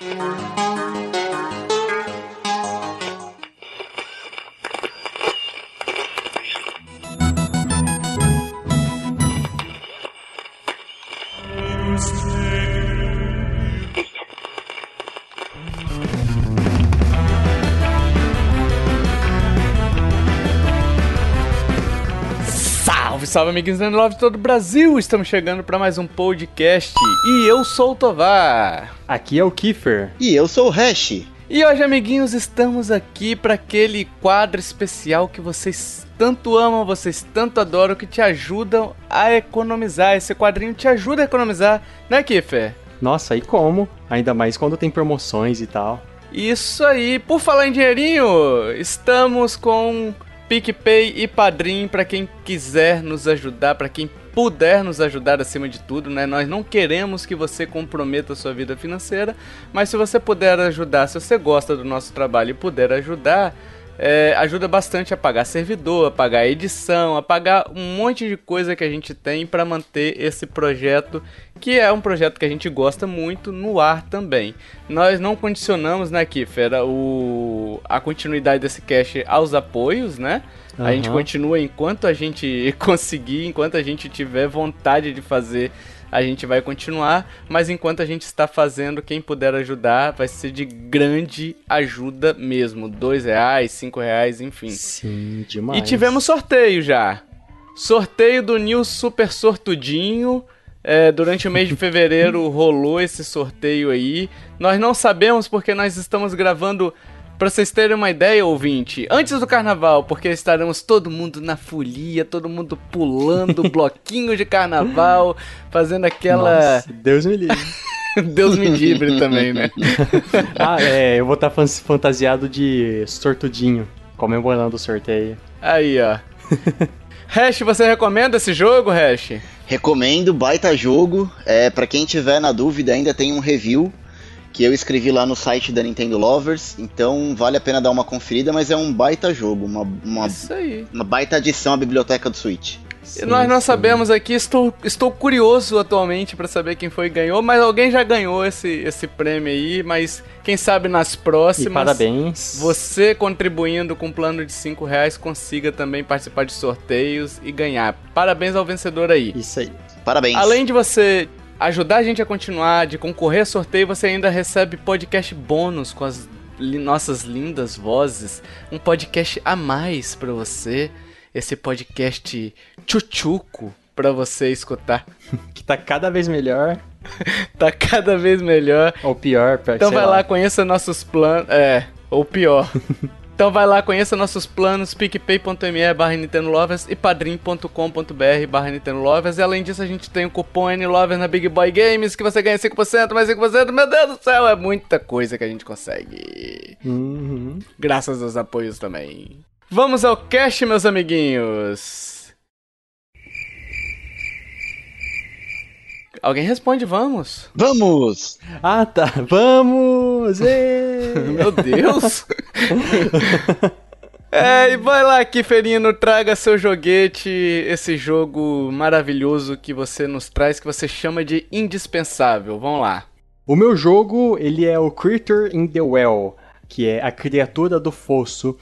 Salve, salve, amiguinhos da Love de todo o Brasil! Estamos chegando para mais um podcast e eu sou o Tovar. Aqui é o Kiefer. E eu sou o Hash. E hoje, amiguinhos, estamos aqui para aquele quadro especial que vocês tanto amam, vocês tanto adoram, que te ajudam a economizar. Esse quadrinho te ajuda a economizar, né, Kiffer? Nossa, e como? Ainda mais quando tem promoções e tal. Isso aí. Por falar em dinheirinho, estamos com PicPay e Padrim para quem quiser nos ajudar, para quem puder nos ajudar acima de tudo, né? Nós não queremos que você comprometa a sua vida financeira, mas se você puder ajudar, se você gosta do nosso trabalho e puder ajudar, é, ajuda bastante a pagar servidor, a pagar edição, a pagar um monte de coisa que a gente tem para manter esse projeto, que é um projeto que a gente gosta muito, no ar também. Nós não condicionamos, né, Kiffer, o, a continuidade desse cast aos apoios, né? Uhum. A gente continua enquanto a gente conseguir, enquanto a gente tiver vontade de fazer a gente vai continuar, mas enquanto a gente está fazendo, quem puder ajudar vai ser de grande ajuda mesmo. Dois reais, cinco reais, enfim. Sim, demais. E tivemos sorteio já. Sorteio do New Super Sortudinho. É, durante o mês de fevereiro rolou esse sorteio aí. Nós não sabemos porque nós estamos gravando Pra vocês terem uma ideia, ouvinte, antes do carnaval, porque estaremos todo mundo na folia, todo mundo pulando bloquinho de carnaval, fazendo aquela. Nossa, Deus me livre. Deus me livre também, né? ah, é, eu vou estar fantasiado de sortudinho, comemorando o sorteio. Aí, ó. Hash, você recomenda esse jogo, Hash? Recomendo, baita jogo. É, para quem tiver na dúvida, ainda tem um review que eu escrevi lá no site da Nintendo Lovers, então vale a pena dar uma conferida, mas é um baita jogo, uma, uma, uma baita adição à biblioteca do Switch. Sim, nós não sim. sabemos aqui, estou, estou curioso atualmente para saber quem foi que ganhou, mas alguém já ganhou esse, esse prêmio aí, mas quem sabe nas próximas. E parabéns. Você contribuindo com um plano de 5 reais consiga também participar de sorteios e ganhar. Parabéns ao vencedor aí. Isso aí. Parabéns. Além de você ajudar a gente a continuar, de concorrer a sorteio, você ainda recebe podcast bônus com as li nossas lindas vozes. Um podcast a mais para você. Esse podcast tchutchuco para você escutar. que tá cada vez melhor. tá cada vez melhor. Ou pior, pra Então vai lá, lá, conheça nossos planos. É, ou pior. Então vai lá, conheça nossos planos, picpay.me barra Nintendo Lovers e padrim.com.br barra Nintendo Lovers. E além disso, a gente tem o cupom NLovers na Big Boy Games, que você ganha 5%, mais 5%. Meu Deus do céu, é muita coisa que a gente consegue. Uhum. Graças aos apoios também. Vamos ao cast, meus amiguinhos. Alguém responde, vamos. Vamos! Ah, tá. Vamos! Meu Deus! É, e vai lá, Kiferino, traga seu joguete, esse jogo maravilhoso que você nos traz, que você chama de indispensável. Vamos lá. O meu jogo, ele é o Critter in the Well, que é a criatura do fosso.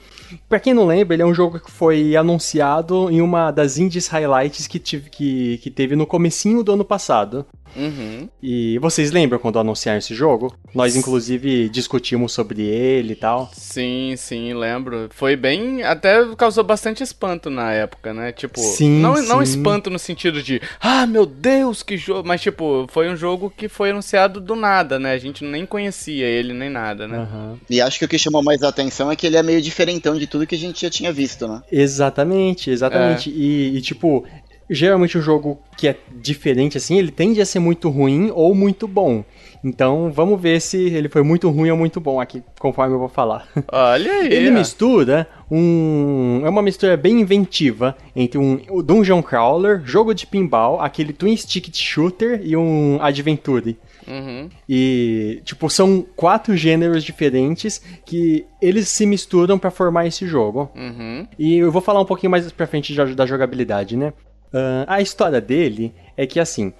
Pra quem não lembra, ele é um jogo que foi anunciado em uma das indies highlights que, tive, que, que teve no comecinho do ano passado. Uhum. E vocês lembram quando anunciaram esse jogo? Nós, inclusive, discutimos sobre ele e tal. Sim, sim, lembro. Foi bem. Até causou bastante espanto na época, né? Tipo, sim, não, sim. não espanto no sentido de, ah, meu Deus, que jogo. Mas, tipo, foi um jogo que foi anunciado do nada, né? A gente nem conhecia ele nem nada, né? Uhum. E acho que o que chamou mais a atenção é que ele é meio diferentão de tudo que a gente já tinha visto, né? Exatamente, exatamente. É. E, e, tipo, geralmente o jogo que é diferente assim, ele tende a ser muito ruim ou muito bom. Então, vamos ver se ele foi muito ruim ou muito bom aqui, conforme eu vou falar. Olha aí. Ele mistura um. É uma mistura bem inventiva entre um Dungeon Crawler, jogo de pinball, aquele Twin Stick Shooter e um Adventure. Uhum. E, tipo, são quatro gêneros diferentes que eles se misturam para formar esse jogo. Uhum. E eu vou falar um pouquinho mais pra frente da jogabilidade, né? Uh, a história dele é que, assim,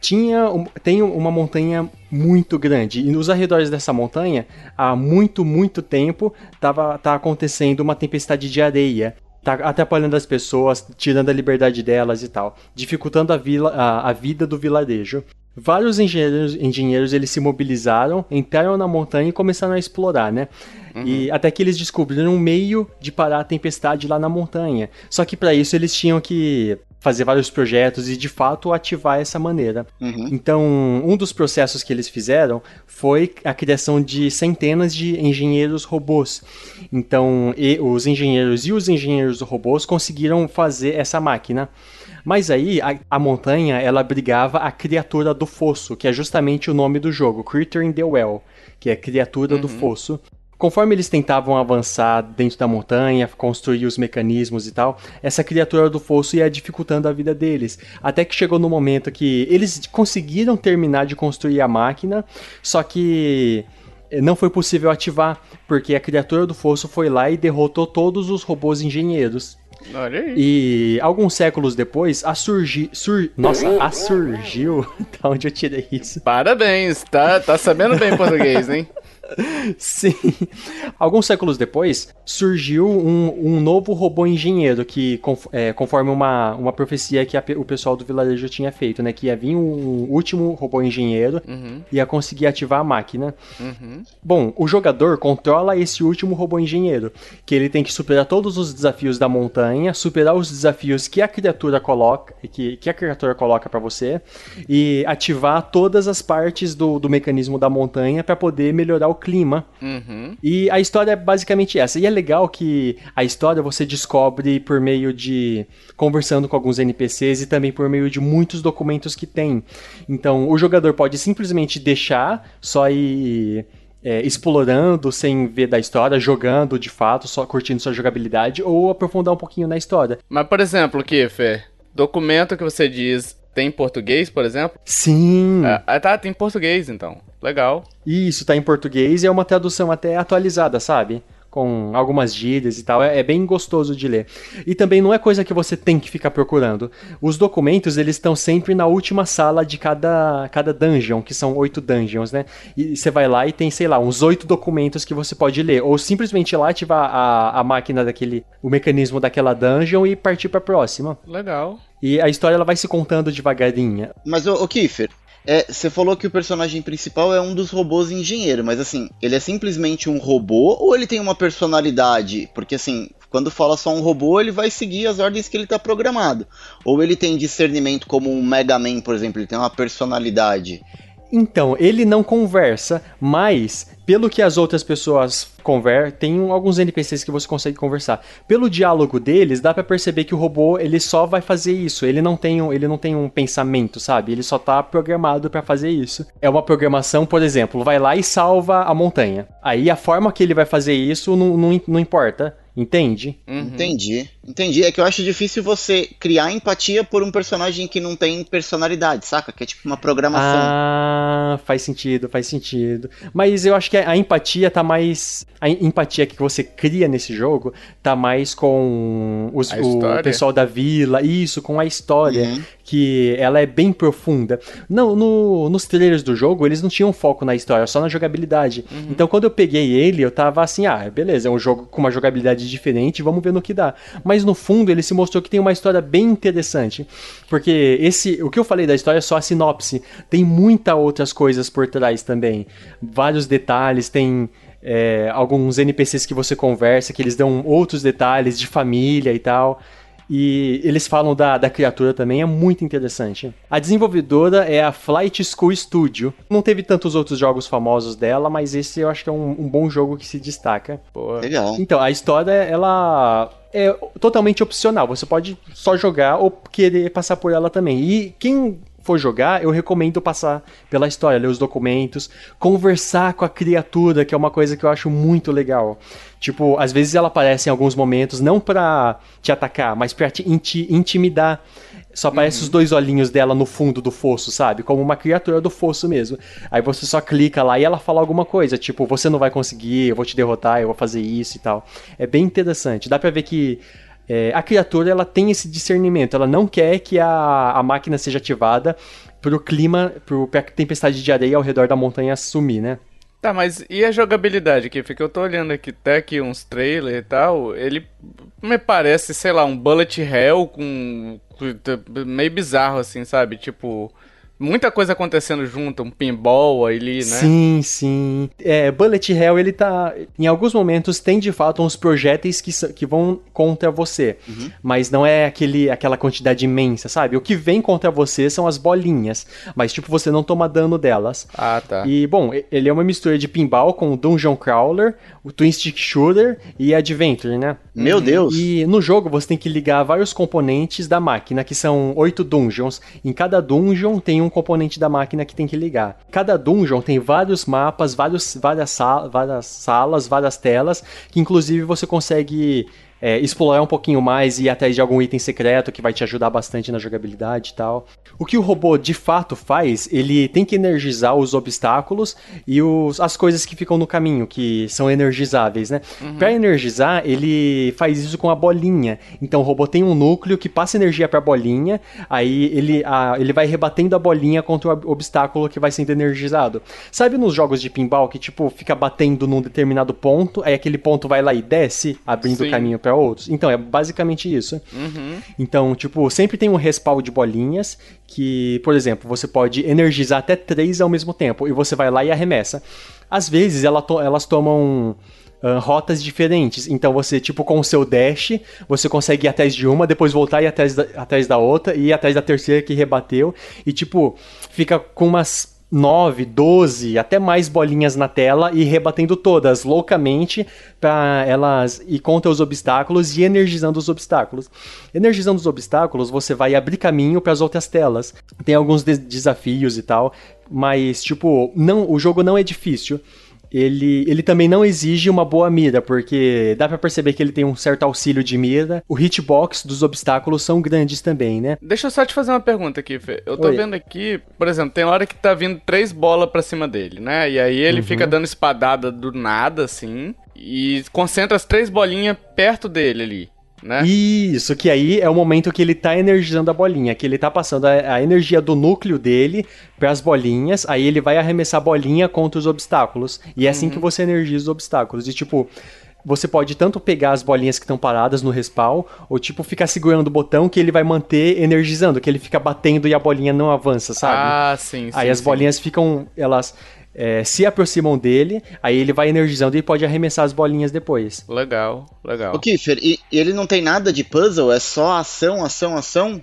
tinha tem uma montanha muito grande e nos arredores dessa montanha há muito muito tempo tava tá acontecendo uma tempestade de areia tá atrapalhando as pessoas tirando a liberdade delas e tal dificultando a, vila, a, a vida do vilarejo Vários engenheiros, engenheiros eles se mobilizaram, entraram na montanha e começaram a explorar, né? Uhum. E até que eles descobriram um meio de parar a tempestade lá na montanha. Só que para isso eles tinham que fazer vários projetos e de fato ativar essa maneira. Uhum. Então, um dos processos que eles fizeram foi a criação de centenas de engenheiros robôs. Então, os engenheiros e os engenheiros robôs conseguiram fazer essa máquina. Mas aí a, a, montanha ela abrigava a criatura do fosso, que é justamente o nome do jogo, Creature in the Well, que é criatura uhum. do fosso. Conforme eles tentavam avançar dentro da montanha, construir os mecanismos e tal, essa criatura do fosso ia dificultando a vida deles. Até que chegou no momento que eles conseguiram terminar de construir a máquina, só que não foi possível ativar, porque a criatura do fosso foi lá e derrotou todos os robôs engenheiros. Olha aí. E alguns séculos depois, a surgi, sur, nossa, a surgiu, da onde eu tirei isso? Parabéns, tá, tá sabendo bem português, hein? Sim. Alguns séculos depois, surgiu um, um novo robô engenheiro que, é, conforme uma, uma profecia que a, o pessoal do vilarejo tinha feito, né? Que ia vir um último robô engenheiro uhum. e ia conseguir ativar a máquina. Uhum. Bom, o jogador controla esse último robô engenheiro, que ele tem que superar todos os desafios da montanha, superar os desafios que a criatura coloca, que, que a criatura coloca para você e ativar todas as partes do, do mecanismo da montanha para poder melhorar o clima. Uhum. E a história é basicamente essa. E é legal que a história você descobre por meio de conversando com alguns NPCs e também por meio de muitos documentos que tem. Então, o jogador pode simplesmente deixar só ir é, explorando sem ver da história, jogando de fato, só curtindo sua jogabilidade, ou aprofundar um pouquinho na história. Mas, por exemplo, Kiffer, documento que você diz tem em português, por exemplo? Sim. Ah, tá, tem em português então. Legal. Isso, tá em português e é uma tradução até atualizada, sabe? Com algumas gírias e tal, é, é, bem gostoso de ler. E também não é coisa que você tem que ficar procurando. Os documentos, eles estão sempre na última sala de cada, cada dungeon, que são oito dungeons, né? E você vai lá e tem, sei lá, uns oito documentos que você pode ler. Ou simplesmente lá ativar a, a máquina daquele, o mecanismo daquela dungeon e partir pra próxima. Legal. E a história ela vai se contando devagarinho. Mas, o Kiefer, é, você falou que o personagem principal é um dos robôs engenheiro, mas assim, ele é simplesmente um robô ou ele tem uma personalidade? Porque assim, quando fala só um robô, ele vai seguir as ordens que ele está programado. Ou ele tem discernimento como um Mega Man, por exemplo, ele tem uma personalidade. Então, ele não conversa, mas pelo que as outras pessoas conversam, tem alguns NPCs que você consegue conversar. Pelo diálogo deles, dá para perceber que o robô, ele só vai fazer isso. Ele não tem um, ele não tem um pensamento, sabe? Ele só tá programado para fazer isso. É uma programação, por exemplo, vai lá e salva a montanha. Aí a forma que ele vai fazer isso não, não, não importa. Entende? Uhum. Entendi. Entendi. É que eu acho difícil você criar empatia por um personagem que não tem personalidade, saca? Que é tipo uma programação. Ah, faz sentido, faz sentido. Mas eu acho que a empatia tá mais. A empatia que você cria nesse jogo tá mais com os, o pessoal da vila, isso, com a história. Uhum. Que ela é bem profunda. Não, no, nos trailers do jogo, eles não tinham foco na história, só na jogabilidade. Uhum. Então quando eu peguei ele, eu tava assim, ah, beleza, é um jogo com uma jogabilidade diferente, vamos ver no que dá. Mas no fundo ele se mostrou que tem uma história bem interessante, porque esse, o que eu falei da história é só a sinopse, tem muitas outras coisas por trás também, vários detalhes, tem é, alguns NPCs que você conversa, que eles dão outros detalhes de família e tal. E eles falam da, da criatura também, é muito interessante. A desenvolvedora é a Flight School Studio. Não teve tantos outros jogos famosos dela, mas esse eu acho que é um, um bom jogo que se destaca. Pô. Legal. Então, a história, ela é totalmente opcional. Você pode só jogar ou querer passar por ela também. E quem for jogar, eu recomendo passar pela história, ler os documentos, conversar com a criatura, que é uma coisa que eu acho muito legal. Tipo, às vezes ela aparece em alguns momentos não pra te atacar, mas pra te intimidar. Só aparece uhum. os dois olhinhos dela no fundo do fosso, sabe? Como uma criatura do fosso mesmo. Aí você só clica lá e ela fala alguma coisa, tipo, você não vai conseguir, eu vou te derrotar, eu vou fazer isso e tal. É bem interessante. Dá pra ver que é, a criatura ela tem esse discernimento, ela não quer que a, a máquina seja ativada pro clima, pro, pra tempestade de areia ao redor da montanha sumir, né? Tá, mas e a jogabilidade, Kiff? Que eu tô olhando aqui até aqui uns trailers e tal, ele me parece, sei lá, um bullet hell com... meio bizarro assim, sabe? Tipo muita coisa acontecendo junto, um pinball ali, né? Sim, sim. É, Bullet Hell, ele tá. Em alguns momentos tem de fato uns projéteis que, que vão contra você. Uhum. Mas não é aquele, aquela quantidade imensa, sabe? O que vem contra você são as bolinhas. Mas, tipo, você não toma dano delas. Ah, tá. E, bom, ele é uma mistura de pinball com Dungeon Crawler, o Twin Stick Shooter e Adventure, né? Meu. Deus! E no jogo você tem que ligar vários componentes da máquina, que são oito dungeons. Em cada dungeon tem um componente da máquina que tem que ligar. Cada dungeon tem vários mapas, vários, várias, sal, várias salas, várias telas, que inclusive você consegue é, explorar um pouquinho mais e ir atrás de algum item secreto que vai te ajudar bastante na jogabilidade e tal. O que o robô de fato faz, ele tem que energizar os obstáculos e os, as coisas que ficam no caminho, que são energizáveis, né? Uhum. Para energizar, ele faz isso com a bolinha. Então o robô tem um núcleo que passa energia para a bolinha, aí ele, a, ele vai rebatendo a bolinha contra o obstáculo que vai sendo energizado. Sabe nos jogos de pinball que tipo fica batendo num determinado ponto, aí aquele ponto vai lá e desce, abrindo o caminho para outros. Então, é basicamente isso. Uhum. Então, tipo, sempre tem um respawn de bolinhas que, por exemplo, você pode energizar até três ao mesmo tempo e você vai lá e arremessa. Às vezes, ela to elas tomam uh, rotas diferentes. Então você, tipo, com o seu dash, você consegue ir atrás de uma, depois voltar e ir atrás da, atrás da outra, e ir atrás da terceira que rebateu. E, tipo, fica com umas 9, 12, até mais bolinhas na tela e rebatendo todas loucamente para elas ir contra os obstáculos e energizando os obstáculos. Energizando os obstáculos, você vai abrir caminho para as outras telas. Tem alguns de desafios e tal, mas tipo, não, o jogo não é difícil ele, ele também não exige uma boa mira, porque dá para perceber que ele tem um certo auxílio de mira. O hitbox dos obstáculos são grandes também, né? Deixa eu só te fazer uma pergunta aqui, Fê. Eu tô Oi. vendo aqui, por exemplo, tem hora que tá vindo três bolas pra cima dele, né? E aí ele uhum. fica dando espadada do nada, assim, e concentra as três bolinhas perto dele ali né? Isso, que aí é o momento que ele tá energizando a bolinha, que ele tá passando a, a energia do núcleo dele para as bolinhas, aí ele vai arremessar a bolinha contra os obstáculos. E é assim uhum. que você energiza os obstáculos. E tipo, você pode tanto pegar as bolinhas que estão paradas no respawn, ou tipo ficar segurando o botão que ele vai manter energizando, que ele fica batendo e a bolinha não avança, sabe? Ah, sim, sim. Aí as sim. bolinhas ficam, elas é, se aproximam dele, aí ele vai energizando e pode arremessar as bolinhas depois. Legal, legal. O Kiffer, e, e ele não tem nada de puzzle? É só ação, ação, ação?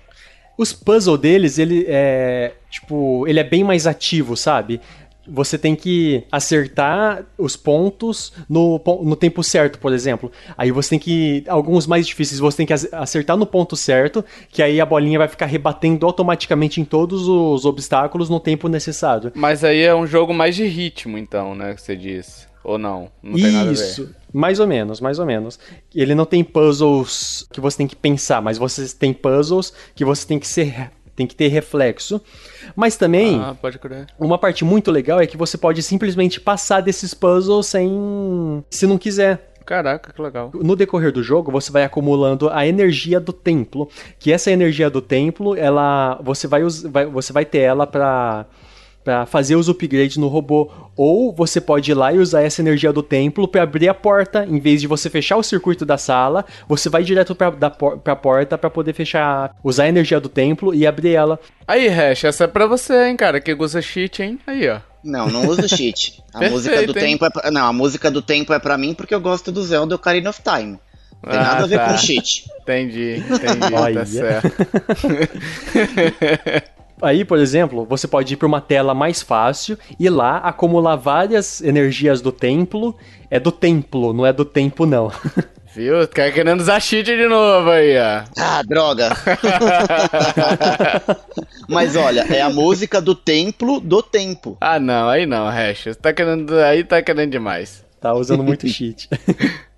Os puzzles deles, ele é. Tipo, ele é bem mais ativo, sabe? Você tem que acertar os pontos no, no tempo certo, por exemplo. Aí você tem que. Alguns mais difíceis você tem que acertar no ponto certo, que aí a bolinha vai ficar rebatendo automaticamente em todos os obstáculos no tempo necessário. Mas aí é um jogo mais de ritmo, então, né? Que você disse. Ou não? Não tem Isso. nada a ver. Isso. Mais ou menos, mais ou menos. Ele não tem puzzles que você tem que pensar, mas você tem puzzles que você tem que ser tem que ter reflexo. Mas também, ah, uma parte muito legal é que você pode simplesmente passar desses puzzles sem. se não quiser. Caraca, que legal. No decorrer do jogo, você vai acumulando a energia do templo, que essa energia do templo, ela você vai, vai você vai ter ela para para fazer os upgrades no robô, ou você pode ir lá e usar essa energia do templo para abrir a porta, em vez de você fechar o circuito da sala, você vai direto para a porta para poder fechar, usar a energia do templo e abrir ela. Aí, Hash, essa é para você, hein, cara, que usa cheat, hein? Aí, ó. Não, não uso cheat. A Perfeito, música do hein? tempo é pra... não, a música do tempo é para mim porque eu gosto do Zelda Ocarina of Time. Não tem ah, nada a ver tá. com cheat. Entendi, entendi, tá certo. Aí, por exemplo, você pode ir para uma tela mais fácil e lá acumular várias energias do templo. É do templo, não é do tempo, não. Viu? Tá querendo usar cheat de novo aí, ó. Ah, droga. Mas olha, é a música do templo do tempo. Ah, não, aí não, Hash. Tá querendo, aí tá querendo demais. Tá usando muito cheat.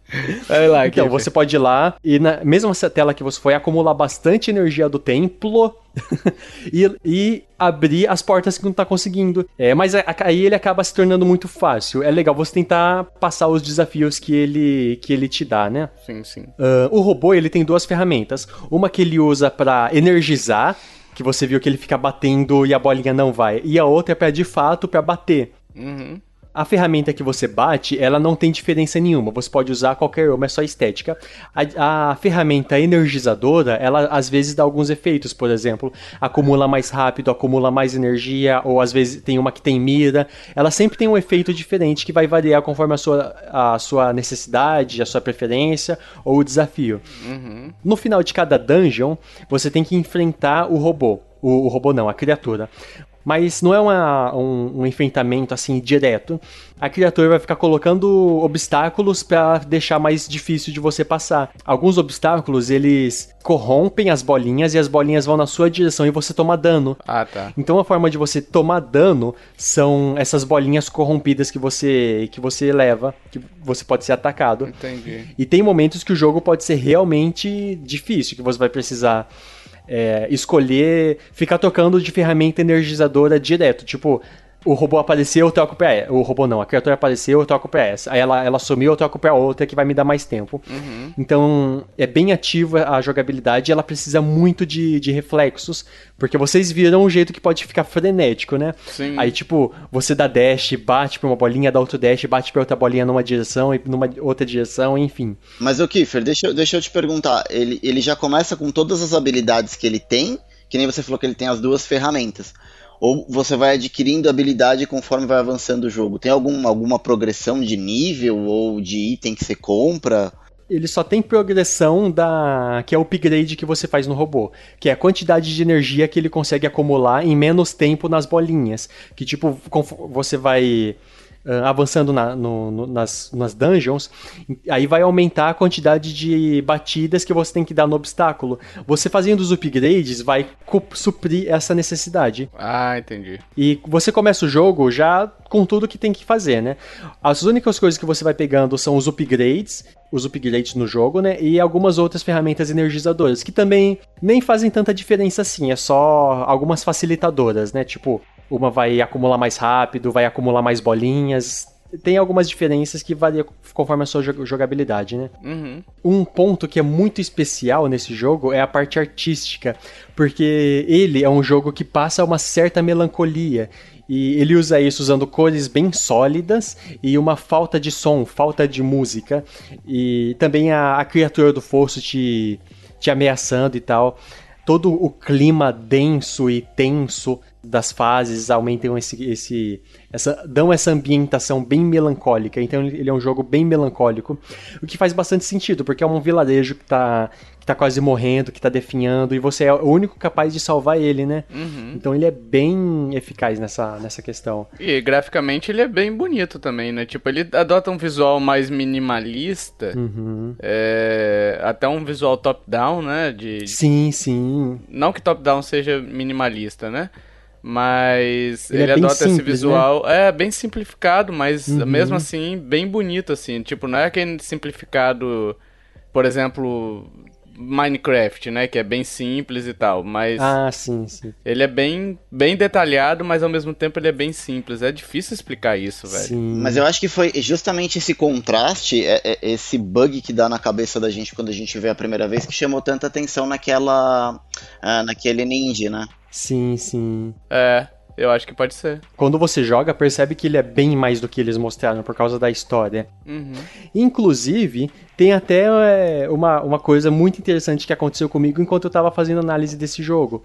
Vai lá, Então, você pode ir lá e na mesma tela que você foi acumular bastante energia do templo e, e abrir as portas que não tá conseguindo. É, mas aí ele acaba se tornando muito fácil. É legal você tentar passar os desafios que ele, que ele te dá, né? Sim, sim. Ah, o robô ele tem duas ferramentas. Uma que ele usa pra energizar, que você viu que ele fica batendo e a bolinha não vai. E a outra é pra de fato pra bater. Uhum. A ferramenta que você bate, ela não tem diferença nenhuma. Você pode usar qualquer uma, é só estética. A, a ferramenta energizadora, ela às vezes dá alguns efeitos, por exemplo, acumula mais rápido, acumula mais energia, ou às vezes tem uma que tem mira. Ela sempre tem um efeito diferente que vai variar conforme a sua, a sua necessidade, a sua preferência ou o desafio. No final de cada dungeon, você tem que enfrentar o robô. O robô não, a criatura. Mas não é uma- um, um enfrentamento assim direto. A criatura vai ficar colocando obstáculos para deixar mais difícil de você passar. Alguns obstáculos eles corrompem as bolinhas e as bolinhas vão na sua direção e você toma dano. Ah, tá. Então a forma de você tomar dano são essas bolinhas corrompidas que você que você leva, que você pode ser atacado. Entendi. E tem momentos que o jogo pode ser realmente difícil, que você vai precisar é, escolher, ficar tocando de ferramenta energizadora direto. Tipo, o robô apareceu, eu troco pra essa. O robô não, a criatura apareceu, eu troco pra essa. Aí ela, ela sumiu, eu troco pra outra, que vai me dar mais tempo. Então, é bem ativa a jogabilidade e ela precisa muito de, de reflexos, porque vocês viram um jeito que pode ficar frenético, né? Sim. Aí, tipo, você dá dash, bate pra uma bolinha, dá outro dash, bate pra outra bolinha numa direção e numa outra direção, enfim. Mas o Kiefer, deixa, eu- deixa eu te perguntar. Ele, ele já começa com todas as habilidades que ele tem, que nem você falou que ele tem as duas ferramentas. Ou você vai adquirindo habilidade conforme vai avançando o jogo? Tem algum, alguma progressão de nível ou de item que você compra? Ele só tem progressão da que é o upgrade que você faz no robô, que é a quantidade de energia que ele consegue acumular em menos tempo nas bolinhas, que tipo você vai ah, avançando na- no- no- nas, nas dungeons, aí vai aumentar a quantidade de batidas que você tem que dar no obstáculo. Você fazendo os upgrades vai suprir essa necessidade. Ah, entendi. E você começa o jogo já com tudo que tem que fazer, né? As únicas coisas que você vai pegando são os upgrades, os upgrades no jogo, né? E algumas outras ferramentas energizadoras, que também nem fazem tanta diferença assim, é só algumas facilitadoras, né? Tipo, uma vai acumular mais rápido, vai acumular mais bolinhas. Tem algumas diferenças que variam conforme a sua jo- jogabilidade, né? Uhum. Um ponto que é muito especial nesse jogo é a parte artística, porque ele é um jogo que passa uma certa melancolia. E ele usa isso usando cores bem sólidas e uma falta de som, falta de música. E também a, a criatura do fosso te, te ameaçando e tal. Todo o clima denso e tenso das fases aumentam esse, esse essa, dão essa ambientação bem melancólica. Então ele é um jogo bem melancólico, o que faz bastante sentido, porque é um vilarejo que tá, que tá quase morrendo, que tá definhando, e você é o único capaz de salvar ele, né? Então ele é bem eficaz nessa, nessa questão. E graficamente ele é bem bonito também, né? Tipo, ele adota um visual mais minimalista. Uhum. É, até um visual top-down, né? De, Sim, sim. Não que top-down seja minimalista, né? Mas Ele ele, é adota esse simples, né? visual. É, bem simplificado, mas Uhum. mesmo assim, bem bonito, assim. Tipo, não é aquele simplificado, por exemplo, Minecraft, né? Que é bem simples e tal. Mas Ah, sim, sim. ele é bem, bem detalhado, mas ao mesmo tempo ele é bem simples. É difícil explicar isso, velho. Sim. Mas eu acho que foi justamente esse contraste, é- é- esse bug que dá na cabeça da gente quando a gente vê a primeira vez, que chamou tanta atenção naquela. ah, naquele ninja, né? Sim, sim. É, eu acho que pode ser. Quando você joga, percebe que ele é bem mais do que eles mostraram por causa da história. Uhum. Inclusive, tem até é, uma, uma coisa muito interessante que aconteceu comigo enquanto eu tava fazendo análise desse jogo.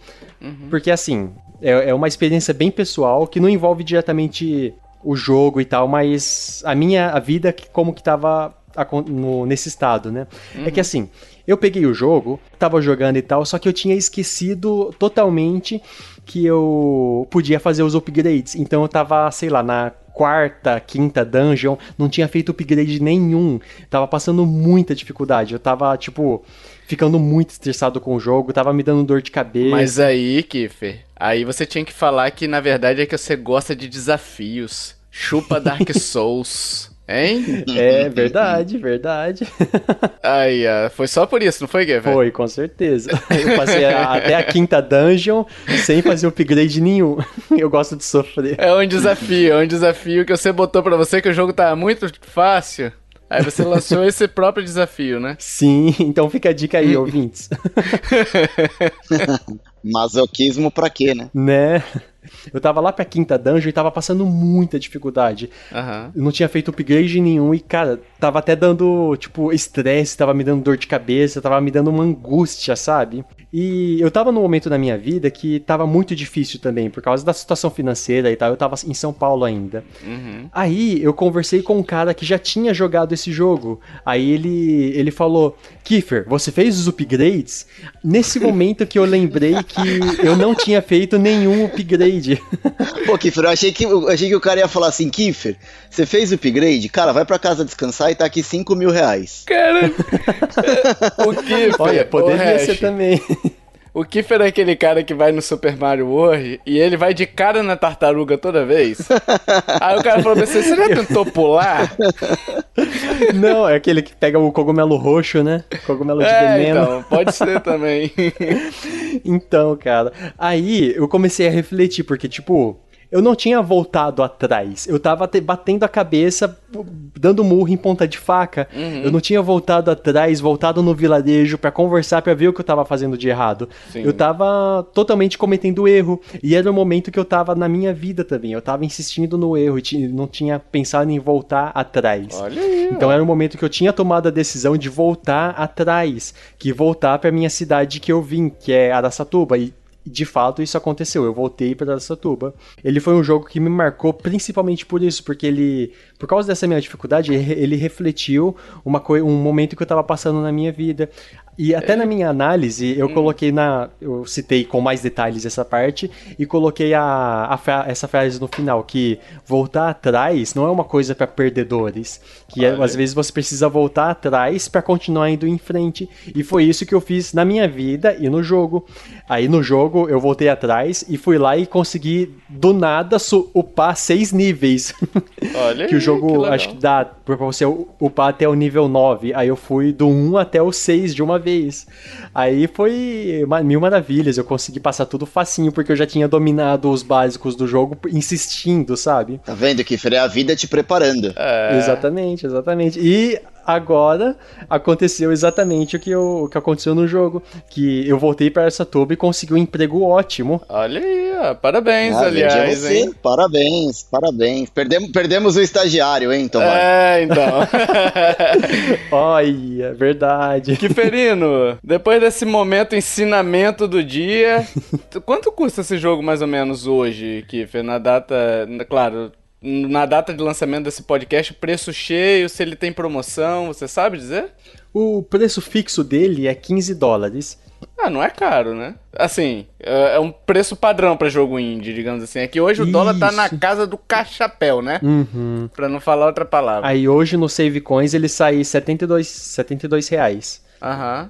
Porque, assim, é, é uma experiência bem pessoal que não envolve diretamente o jogo e tal, mas a minha a vida como que tava acon- no- nesse estado, né? É que, assim, eu peguei o jogo, tava jogando e tal, só que eu tinha esquecido totalmente que eu podia fazer os upgrades. Então eu tava, sei lá, na quarta, quinta dungeon, não tinha feito upgrade nenhum. Tava passando muita dificuldade. Eu tava, tipo, ficando muito estressado com o jogo, tava me dando dor de cabeça. Mas aí, Kiffer, aí você tinha que falar que na verdade é que você gosta de desafios. Chupa Dark Souls. Hein? É verdade, verdade. Aí, ah, foi só por isso, não foi, Guilherme? Foi, com certeza. Eu passei a- até a quinta dungeon sem fazer upgrade nenhum. Eu gosto de sofrer. É um desafio, é um desafio que você botou pra você que o jogo tá muito fácil. Aí você lançou esse próprio desafio, né? Sim, então fica a dica aí, ouvintes. Masoquismo pra quê, né? né? Eu tava lá pra quinta dungeon e tava passando muita dificuldade. Eu não tinha feito upgrade nenhum e, cara, tava até dando, tipo, estresse, tava me dando dor de cabeça, tava me dando uma angústia, sabe? E eu tava num momento da minha vida que tava muito difícil também, por causa da situação financeira e tal. Eu tava em São Paulo ainda. Uhum. Aí eu conversei com um cara que já tinha jogado esse jogo. Aí ele, ele falou: Kiefer, você fez os upgrades? Nesse momento que eu lembrei que eu não tinha feito nenhum upgrade. Pô, Kiffer, eu achei que, eu achei que o cara ia falar assim, Kiffer, você fez o upgrade? Cara, vai pra casa descansar e tá aqui 5 mil reais. Cara, o Kiffer, Olha, poderia ser também. O Kiffer é aquele cara que vai no Super Mario World e ele vai de cara na tartaruga toda vez. Aí o cara falou pra você, você já tentou pular? Não, é aquele que pega o cogumelo roxo, né? Cogumelo de É, veneno. então, pode ser também. Então, cara, aí eu comecei a refletir, porque, tipo, eu não tinha voltado atrás. Eu tava te- batendo a cabeça, dando murro em ponta de faca. Uhum. Eu não tinha voltado atrás, voltado no vilarejo pra conversar, pra ver o que eu tava fazendo de errado. Sim. Eu tava totalmente cometendo erro. E era o momento que eu tava na minha vida também. Eu tava insistindo no erro e não tinha pensado em voltar atrás. Aí. Então era o momento que eu tinha tomado a decisão de voltar atrás, que voltar para minha cidade que eu vim, que é Araçatuba. E de fato isso aconteceu. Eu voltei para Araçatuba. Ele foi um jogo que me marcou principalmente por isso, porque ele, por causa dessa minha dificuldade, ele, refletiu uma um momento que eu estava passando na minha vida. E até na minha análise, eu coloquei na. Eu citei com mais detalhes essa parte e coloquei a, a fra- essa frase no final: que voltar atrás não é uma coisa para perdedores. Que é- às vezes você precisa voltar atrás para continuar indo em frente. E foi isso que eu fiz na minha vida e no jogo. Aí no jogo eu voltei atrás e fui lá e consegui do nada upar seis níveis. Olha que o aí, jogo legal. acho que dá pra você upar até o nível 9. Aí eu fui do 1 até o 6 de uma vez. Aí foi mil maravilhas. Eu consegui passar tudo facinho, porque eu já tinha dominado os básicos do jogo insistindo, sabe? Tá vendo, Kiffer? É a vida te preparando. É. Exatamente, exatamente. E agora aconteceu exatamente o que, eu- o que aconteceu no jogo. Que eu voltei para essa tuba e consegui um emprego ótimo. Olha aí, ó. Parabéns, Ah, aliás, você. hein? Parabéns, parabéns. Perdemos, perdemos o estagiário, hein, Tomás? É, então. Olha, verdade. Kiferino, depois desse momento ensinamento do dia, quanto custa esse jogo mais ou menos hoje, Kifer? Na data, na- claro, na data de lançamento desse podcast, preço cheio, se ele tem promoção, você sabe dizer? O preço fixo dele é 15 dólares. Ah, não é caro, né? Assim, é é um preço padrão pra jogo indie, digamos assim. É que hoje o dólar tá na Isso. casa do cachapéu, né? Uhum. Pra não falar outra palavra. Aí hoje no Save Coins ele sai 72, 72 reais. Aham.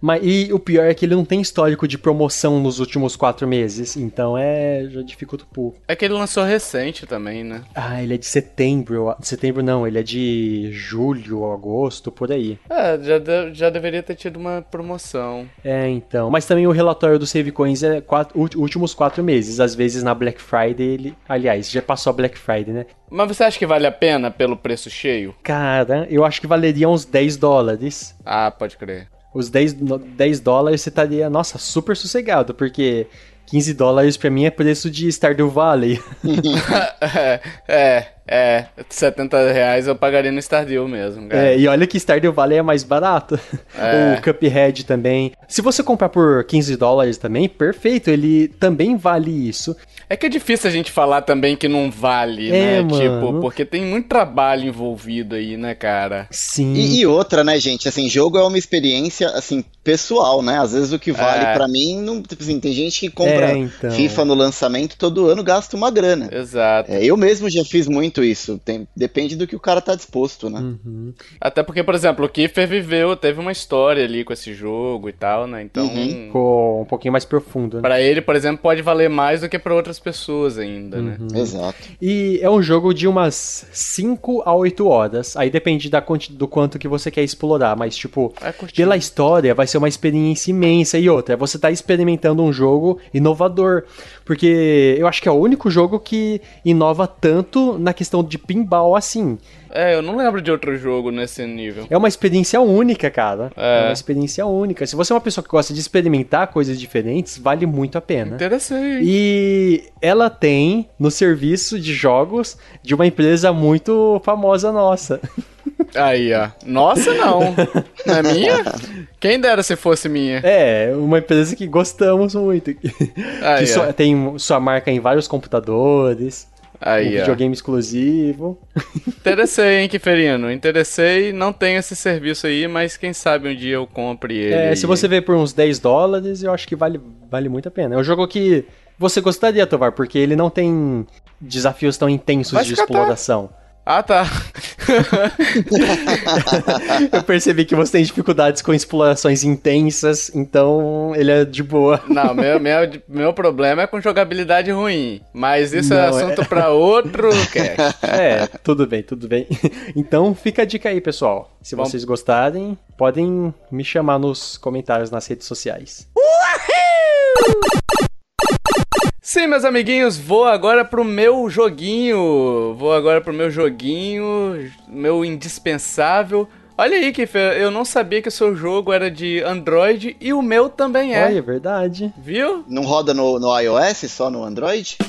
Mas, e o pior é que ele não tem histórico de promoção nos últimos quatro meses. Então é. já dificulta um pouco. É que ele lançou recente também, né? Ah, ele é de setembro. Setembro não, ele é de julho, agosto, por aí. É, já, de- já deveria ter tido uma promoção. É, então. Mas também o relatório do Save Coins é quatro, últimos quatro meses. Às vezes na Black Friday ele. Aliás, já passou a Black Friday, né? Mas você acha que vale a pena pelo preço cheio? Cara, eu acho que valeria uns 10 dólares. Ah, pode crer. Os 10, no- 10 dólares você estaria, nossa, super sossegado, porque 15 dólares pra mim é preço de Stardew Valley. é, é, é. 70 reais eu pagaria no Stardew mesmo, cara. É, e olha que Stardew Valley é mais barato. É. O Cuphead também. Se você comprar por 15 dólares também, perfeito, ele também vale isso. É que é difícil a gente falar também que não vale, É, né? Tipo, mano. porque tem muito trabalho envolvido aí, né, cara? Sim. E, e outra, né, gente? Assim, jogo é uma experiência, assim, pessoal, né? Às vezes o que vale É. pra mim, não, tipo assim, tem gente que compra É, então. FIFA no lançamento todo ano gasta uma grana. Exato. É, eu mesmo já fiz muito isso. Tem- depende do que o cara tá disposto, né? Uhum. Até porque, por exemplo, o Kiefer viveu, teve uma história ali com esse jogo e tal, né? Então, Uhum. Ficou um pouquinho mais profundo, né? pra ele, por exemplo, pode valer mais do que pra outras pessoas ainda, né? Uhum. Exato. E é um jogo de umas 5 a 8 horas. Aí depende da do quanto que você quer explorar. Mas, tipo, É pela história, vai ser uma experiência imensa. E outra, você tá experimentando um jogo inovador. Porque eu acho que é o único jogo que inova tanto na questão de pinball assim. É, eu não lembro de outro jogo nesse nível. É uma experiência única, cara. É. É. uma experiência única. Se você é uma pessoa que gosta de experimentar coisas diferentes, vale muito a pena. Interessante. E ela tem no serviço de jogos de uma empresa muito famosa nossa. Aí, ó. Nossa, não. Não é minha? Quem dera se fosse minha. É, uma empresa que gostamos muito. Que Aí, ó. tem sua marca em vários computadores, um Aí, ó. videogame exclusivo. Interessei, hein, Kiferino. Interessei. Não tenho esse serviço aí, mas quem sabe um dia eu compre ele. É, se você vê por uns 10 dólares, eu acho que vale, vale muito a pena. É um jogo que você gostaria, Tovar, porque ele não tem desafios tão intensos Vai de ficar, tá. Ah, tá. Eu percebi que você tem dificuldades com explorações intensas, então ele é de boa. Não, meu, meu, meu problema é com jogabilidade ruim. Mas isso é Não, é- assunto pra outro cast. É, tudo bem, tudo bem. Então fica a dica aí, pessoal. Se Bom. vocês gostarem, podem me chamar nos comentários nas redes sociais. Sim, meus amiguinhos, vou agora pro meu joguinho. Vou agora pro meu joguinho, meu indispensável. Olha aí, Kiffer, eu não sabia que o seu jogo era de Android e o meu também é. Olha, é verdade. Viu? Não roda no, no iOS, só no Android?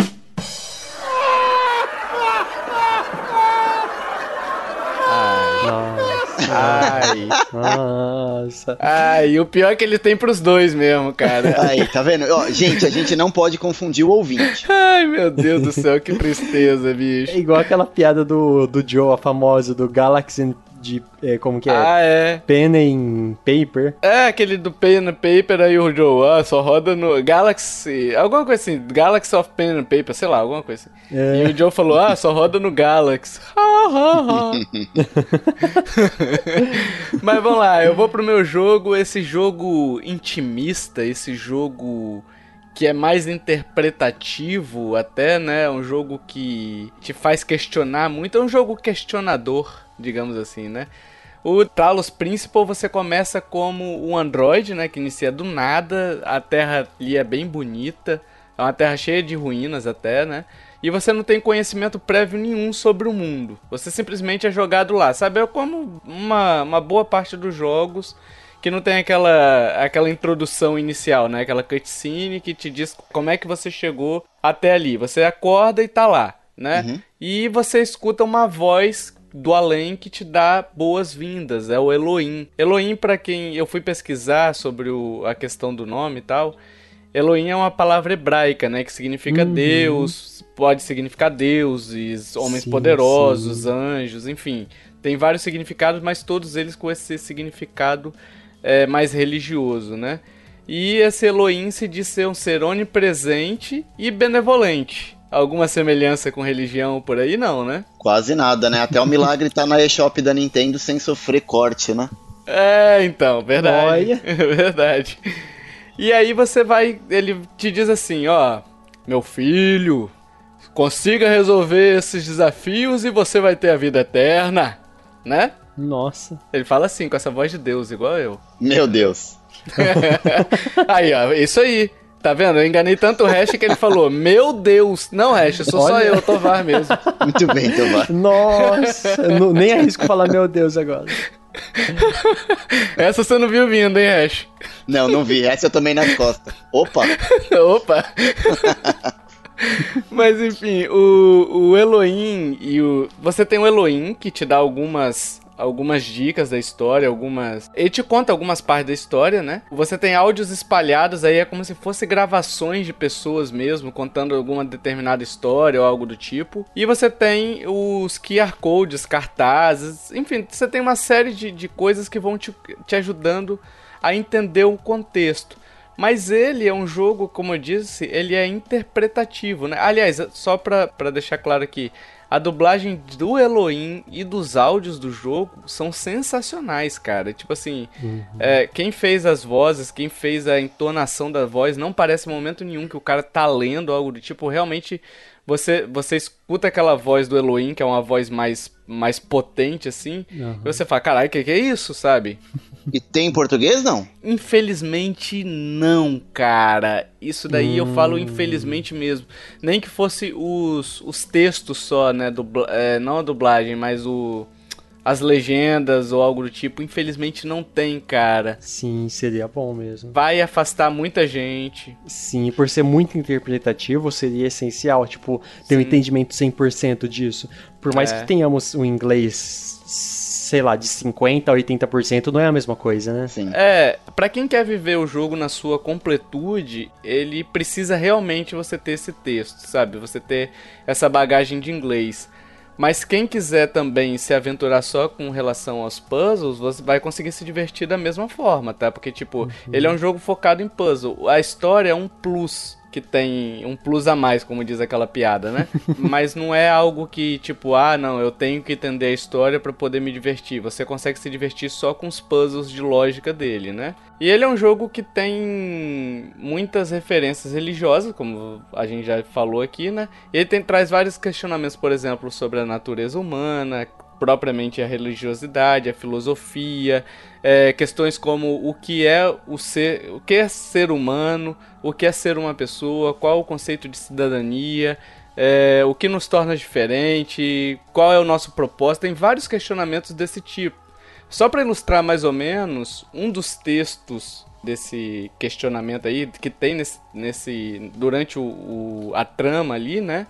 Nossa, Ai. nossa. Ai, o pior é que ele tem pros dois mesmo, cara. Aí, tá vendo? Ó, gente, a gente não pode confundir o ouvinte. Ai, meu Deus do céu, que tristeza, É bicho. igual aquela piada do, do Joe, a famosa, do Galaxy de. é, como que é? Ah, é. Pen and Paper. É, aquele do Pen and Paper aí o Joe, ah, só roda no Galaxy, alguma coisa assim, Galaxy of Pen and Paper, sei lá, alguma coisa assim. É. E o Joe falou, ah, só roda no Galaxy. Mas vamos lá, eu vou pro meu jogo, esse jogo intimista, esse jogo que é mais interpretativo até, né? Um jogo que te faz questionar muito, é um jogo questionador, digamos assim, né? O Talos Principal você começa como um androide, né? Que inicia do nada, a terra ali é bem bonita, é uma terra cheia de ruínas até, né? E você não tem conhecimento prévio nenhum sobre o mundo. Você simplesmente é jogado lá, sabe? É como uma, uma boa parte dos jogos que não tem aquela, aquela introdução inicial, né? Aquela cutscene que te diz como é que você chegou até ali. Você acorda e tá lá, né? E você escuta uma voz do além que te dá boas-vindas, é o Elohim. Elohim, para quem eu fui pesquisar sobre o- a questão do nome e tal, Elohim é uma palavra hebraica, né? Que significa Deus, pode significar deuses, homens Sim, poderosos, sim. anjos, enfim. Tem vários significados, mas todos eles com esse significado é, mais religioso, né? E esse Elohim se diz ser um ser onipresente e benevolente. Alguma semelhança com religião por aí? Não, né? Quase nada, né? Até o milagre tá na eShop da Nintendo sem sofrer corte, né? É, então, verdade. Olha. verdade. E aí você vai, ele te diz assim, ó, meu filho, consiga resolver esses desafios e você vai ter a vida eterna, né? Nossa. Ele fala assim, com essa voz de Deus, igual eu. Meu Deus. aí, ó, isso aí. Tá vendo? Eu enganei tanto o Hash que ele falou, meu Deus. Não, Hash, sou só Olha. eu, Tovar mesmo. Muito bem, Tovar. Nossa. eu não- nem arrisco falar meu Deus agora. Essa você não viu vindo, hein, Hash? Não, não vi. Essa eu tomei nas costas. Opa! Opa! Mas enfim, o, o Elohim e o. Você tem o Elohim que te dá algumas. Algumas dicas da história, algumas. Ele te conta algumas partes da história, né? Você tem áudios espalhados aí, é como se fosse gravações de pessoas mesmo, contando alguma determinada história ou algo do tipo. E você tem os QR Codes, cartazes, enfim, você tem uma série de, de coisas que vão te, te ajudando a entender o contexto. Mas ele é um jogo, como eu disse, ele é interpretativo, né? Aliás, só pra, pra deixar claro aqui, a dublagem do Elohim e dos áudios do jogo são sensacionais, cara. Tipo assim, uhum. é, quem fez as vozes, quem fez a entonação da voz, não parece momento nenhum que o cara tá lendo algo do tipo. Realmente, você, você escuta aquela voz do Elohim, que é uma voz mais, mais potente, assim, uhum. e você fala, caralho, o que, que é isso, sabe? E tem em português, não? Infelizmente não, cara. Isso daí hum. eu falo infelizmente mesmo. Nem que fosse os, os textos só, né? Dubla, é, não a dublagem, mas o as legendas ou algo do tipo, infelizmente não tem, cara. Sim, seria bom mesmo. Vai afastar muita gente. Sim, por ser muito interpretativo, seria essencial, tipo, ter Sim. um entendimento 100% disso. Por mais é. que tenhamos o inglês sei lá, de 50% a 80% não é a mesma coisa, né? Sim. É, para quem quer viver o jogo na sua completude, ele precisa realmente você ter esse texto, sabe? Você ter essa bagagem de inglês. Mas quem quiser também se aventurar só com relação aos puzzles, você vai conseguir se divertir da mesma forma, tá? Porque, tipo, uhum. ele é um jogo focado em puzzle. A história é um plus que tem um plus a mais, como diz aquela piada, né? Mas não é algo que tipo, ah, não, eu tenho que entender a história para poder me divertir. Você consegue se divertir só com os puzzles de lógica dele, né? E ele é um jogo que tem muitas referências religiosas, como a gente já falou aqui, né? E ele tem, traz vários questionamentos, por exemplo, sobre a natureza humana, propriamente a religiosidade, a filosofia, é, questões como o que é o ser, o que é ser humano, o que é ser uma pessoa, qual o conceito de cidadania, é, o que nos torna diferente, qual é o nosso propósito, tem vários questionamentos desse tipo. Só para ilustrar mais ou menos, um dos textos desse questionamento aí que tem nesse, nesse durante o, o, a trama ali, né?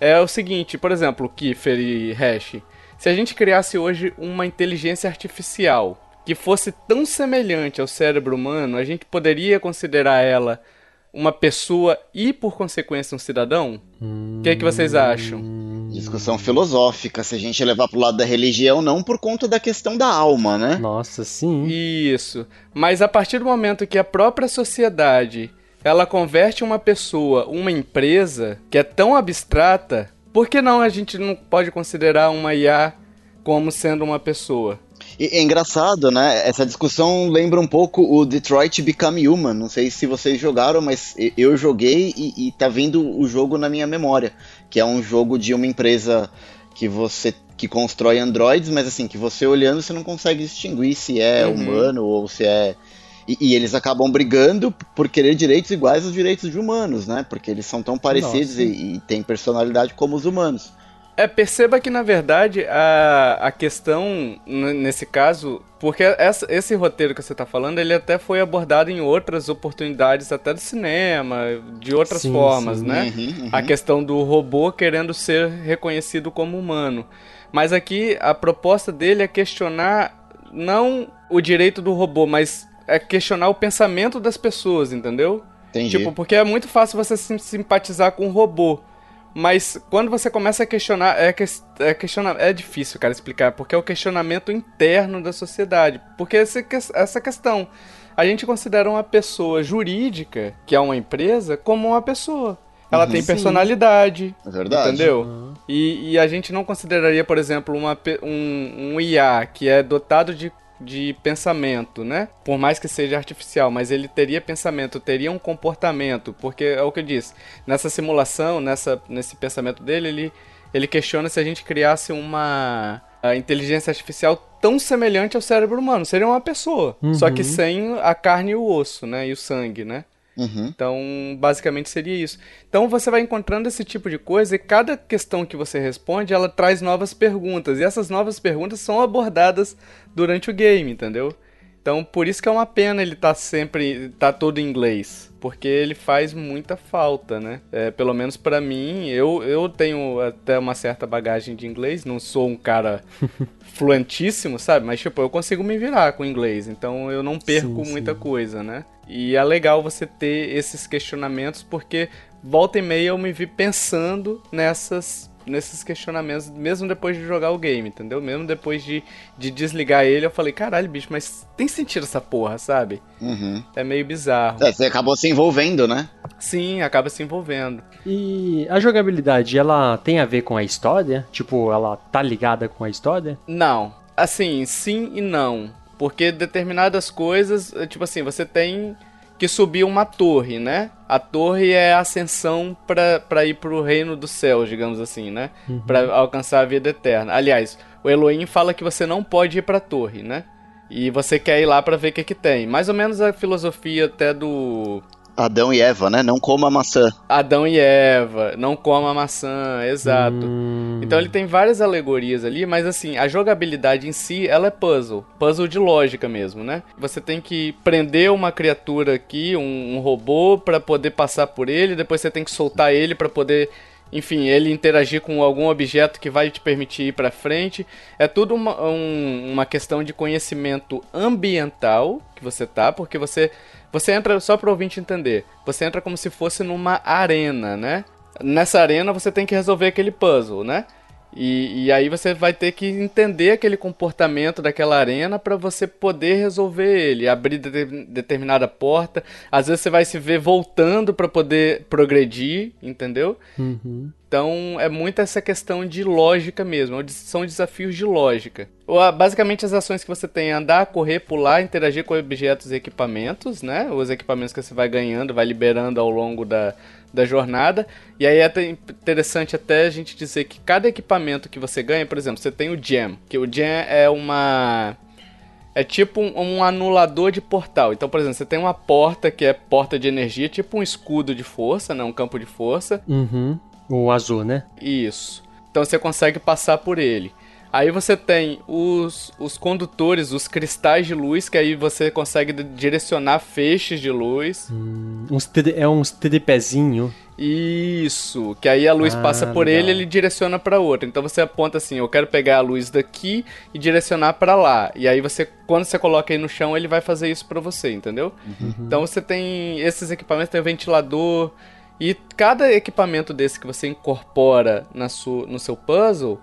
É o seguinte, por exemplo, Kiefer e Hash se a gente criasse hoje uma inteligência artificial que fosse tão semelhante ao cérebro humano, a gente poderia considerar ela uma pessoa e, por consequência, um cidadão? O que, é que vocês acham? Discussão filosófica, se a gente levar pro lado da religião, não por conta da questão da alma, né? Nossa, sim. Isso. Mas a partir do momento que a própria sociedade ela converte uma pessoa, uma empresa, que é tão abstrata, por que não a gente não pode considerar uma IA como sendo uma pessoa? E é engraçado, né? Essa discussão lembra um pouco o Detroit Become Human. Não sei se vocês jogaram, mas eu joguei e, e tá vindo o jogo na minha memória. Que é um jogo de uma empresa que você que constrói androids, mas assim, que você olhando você não consegue distinguir se é uhum. humano ou se é e, e, eles acabam brigando por querer direitos iguais aos direitos de humanos, né? Porque eles são tão parecidos e, e têm personalidade como os humanos. É, perceba que na verdade a, a questão nesse caso, porque essa, esse roteiro que você está falando, ele até foi abordado em outras oportunidades, até do cinema, de outras sim, formas, sim. né? Uhum, uhum. A questão do robô querendo ser reconhecido como humano. Mas aqui a proposta dele é questionar não o direito do robô, mas é questionar o pensamento das pessoas, entendeu? Entendi. Tipo, porque é muito fácil você simpatizar com um robô. Mas quando você começa a questionar, é, que, é, questiona, é difícil, cara, explicar, porque é o questionamento interno da sociedade. Porque essa, essa questão, a gente considera uma pessoa jurídica, que é uma empresa, como uma pessoa. Ela uhum, tem personalidade. É verdade. Entendeu? Uhum. E, e, a gente não consideraria, por exemplo, uma, um, um IA que é dotado de de pensamento, né? Por mais que seja artificial, mas ele teria pensamento, teria um comportamento, porque é o que eu disse. Nessa simulação, nessa, nesse pensamento dele, ele, ele questiona se a gente criasse uma inteligência artificial tão semelhante ao cérebro humano. Seria uma pessoa, uhum. só que sem a carne e o osso, né? E o sangue, né? Uhum. Então, basicamente seria isso. Então, você vai encontrando esse tipo de coisa e cada questão que você responde, ela traz novas perguntas. E essas novas perguntas são abordadas durante o game, entendeu? Então, por isso que é uma pena ele estar tá sempre, tá todo em inglês, porque ele faz muita falta, né? É, pelo menos para mim, eu, eu tenho até uma certa bagagem de inglês, não sou um cara fluentíssimo, sabe? Mas, tipo, eu consigo me virar com inglês, então eu não perco sim, muita sim. coisa, né? E é legal você ter esses questionamentos, porque volta e meia eu me vi pensando nessas nesses questionamentos, mesmo depois de jogar o game, entendeu? Mesmo depois de, de desligar ele, eu falei, caralho, bicho, mas tem sentido essa porra, sabe? Uhum. É meio bizarro. É, você acabou se envolvendo, né? Sim, acaba se envolvendo. E a jogabilidade, ela tem a ver com a história? Tipo, ela tá ligada com a história? Não. Assim, sim e não. Porque determinadas coisas, eh, tipo assim, você tem que subir uma torre, né? A torre é a ascensão para ir pro reino dos céus, digamos assim, né? Uhum. Para alcançar a vida eterna. Aliás, o Elohim fala que você não pode ir pra torre, né? E você quer ir lá para ver o que que tem. Mais ou menos a filosofia até do Adão e Eva, né? Não coma maçã. Adão e Eva, não coma maçã, exato. Hum. Então ele tem várias alegorias ali, mas assim, a jogabilidade em si, ela é puzzle. Puzzle de lógica mesmo, né? Você tem que prender uma criatura aqui, um, um robô, para poder passar por ele, depois você tem que soltar ele para poder enfim, ele interagir com algum objeto que vai te permitir ir para frente. É tudo uma, um, uma questão de conhecimento ambiental que você tá, porque você você entra, só para o ouvinte entender, você entra como se fosse numa arena, né? Nessa arena você tem que resolver aquele puzzle, né? E, e aí você vai ter que entender aquele comportamento daquela arena para você poder resolver ele, abrir de, determinada porta. Às vezes você vai se ver voltando para poder progredir, entendeu? Uhum. Então é muito essa questão de lógica mesmo, são desafios de lógica. Basicamente as ações que você tem é andar, correr, pular, interagir com objetos e equipamentos, né? Os equipamentos que você vai ganhando, vai liberando ao longo da, da jornada. E aí é interessante até a gente dizer que cada equipamento que você ganha, por exemplo, você tem o Gem, que o Gem é uma é tipo um, um, anulador de portal. Então, por exemplo, você tem uma porta que é porta de energia, tipo um escudo de força, né? um campo de força. Uhum. O azul, né? Isso. Então você consegue passar por ele. Aí você tem os, os condutores, os cristais de luz, que aí você consegue direcionar feixes de luz. Hum, uns é uns tripézinho. Isso, que aí a luz ah, passa por legal. ele e ele direciona para outra. Então você aponta assim, eu quero pegar a luz daqui e direcionar para lá. E aí você, quando você coloca aí no chão, ele vai fazer isso para você, entendeu? Uhum. Então você tem esses equipamentos, tem o ventilador, e cada equipamento desse que você incorpora na sua, no seu puzzle,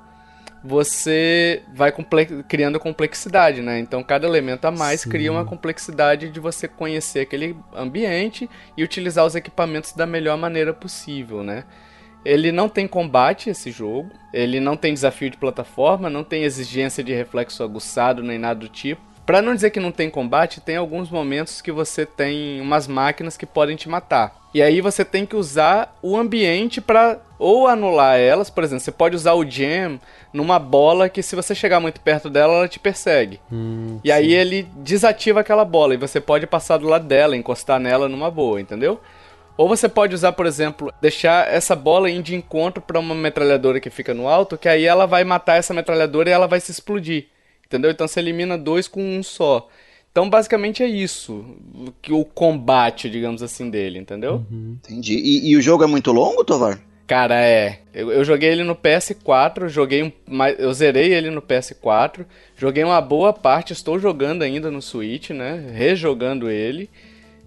você vai comple criando complexidade, né? Então cada elemento a mais Sim. cria uma complexidade de você conhecer aquele ambiente e utilizar os equipamentos da melhor maneira possível, né? Ele não tem combate esse jogo, ele não tem desafio de plataforma, não tem exigência de reflexo aguçado nem nada do tipo. Para não dizer que não tem combate, tem alguns momentos que você tem umas máquinas que podem te matar. E aí você tem que usar o ambiente para ou anular elas, por exemplo, você pode usar o gem numa bola que se você chegar muito perto dela, ela te persegue. Hum, e sim. aí ele desativa aquela bola e você pode passar do lado dela, encostar nela numa boa, entendeu? Ou você pode usar, por exemplo, deixar essa bola ir de encontro para uma metralhadora que fica no alto, que aí ela vai matar essa metralhadora e ela vai se explodir. Entendeu? Então você elimina dois com um só. Então, basicamente é isso. Que o combate, digamos assim, dele, entendeu? Uhum. Entendi. E, e, o jogo é muito longo, Tovar? Cara, é. Eu, eu, joguei ele no PS4, joguei um, eu zerei ele no PS4, joguei uma boa parte, estou jogando ainda no Switch, né? Rejogando ele.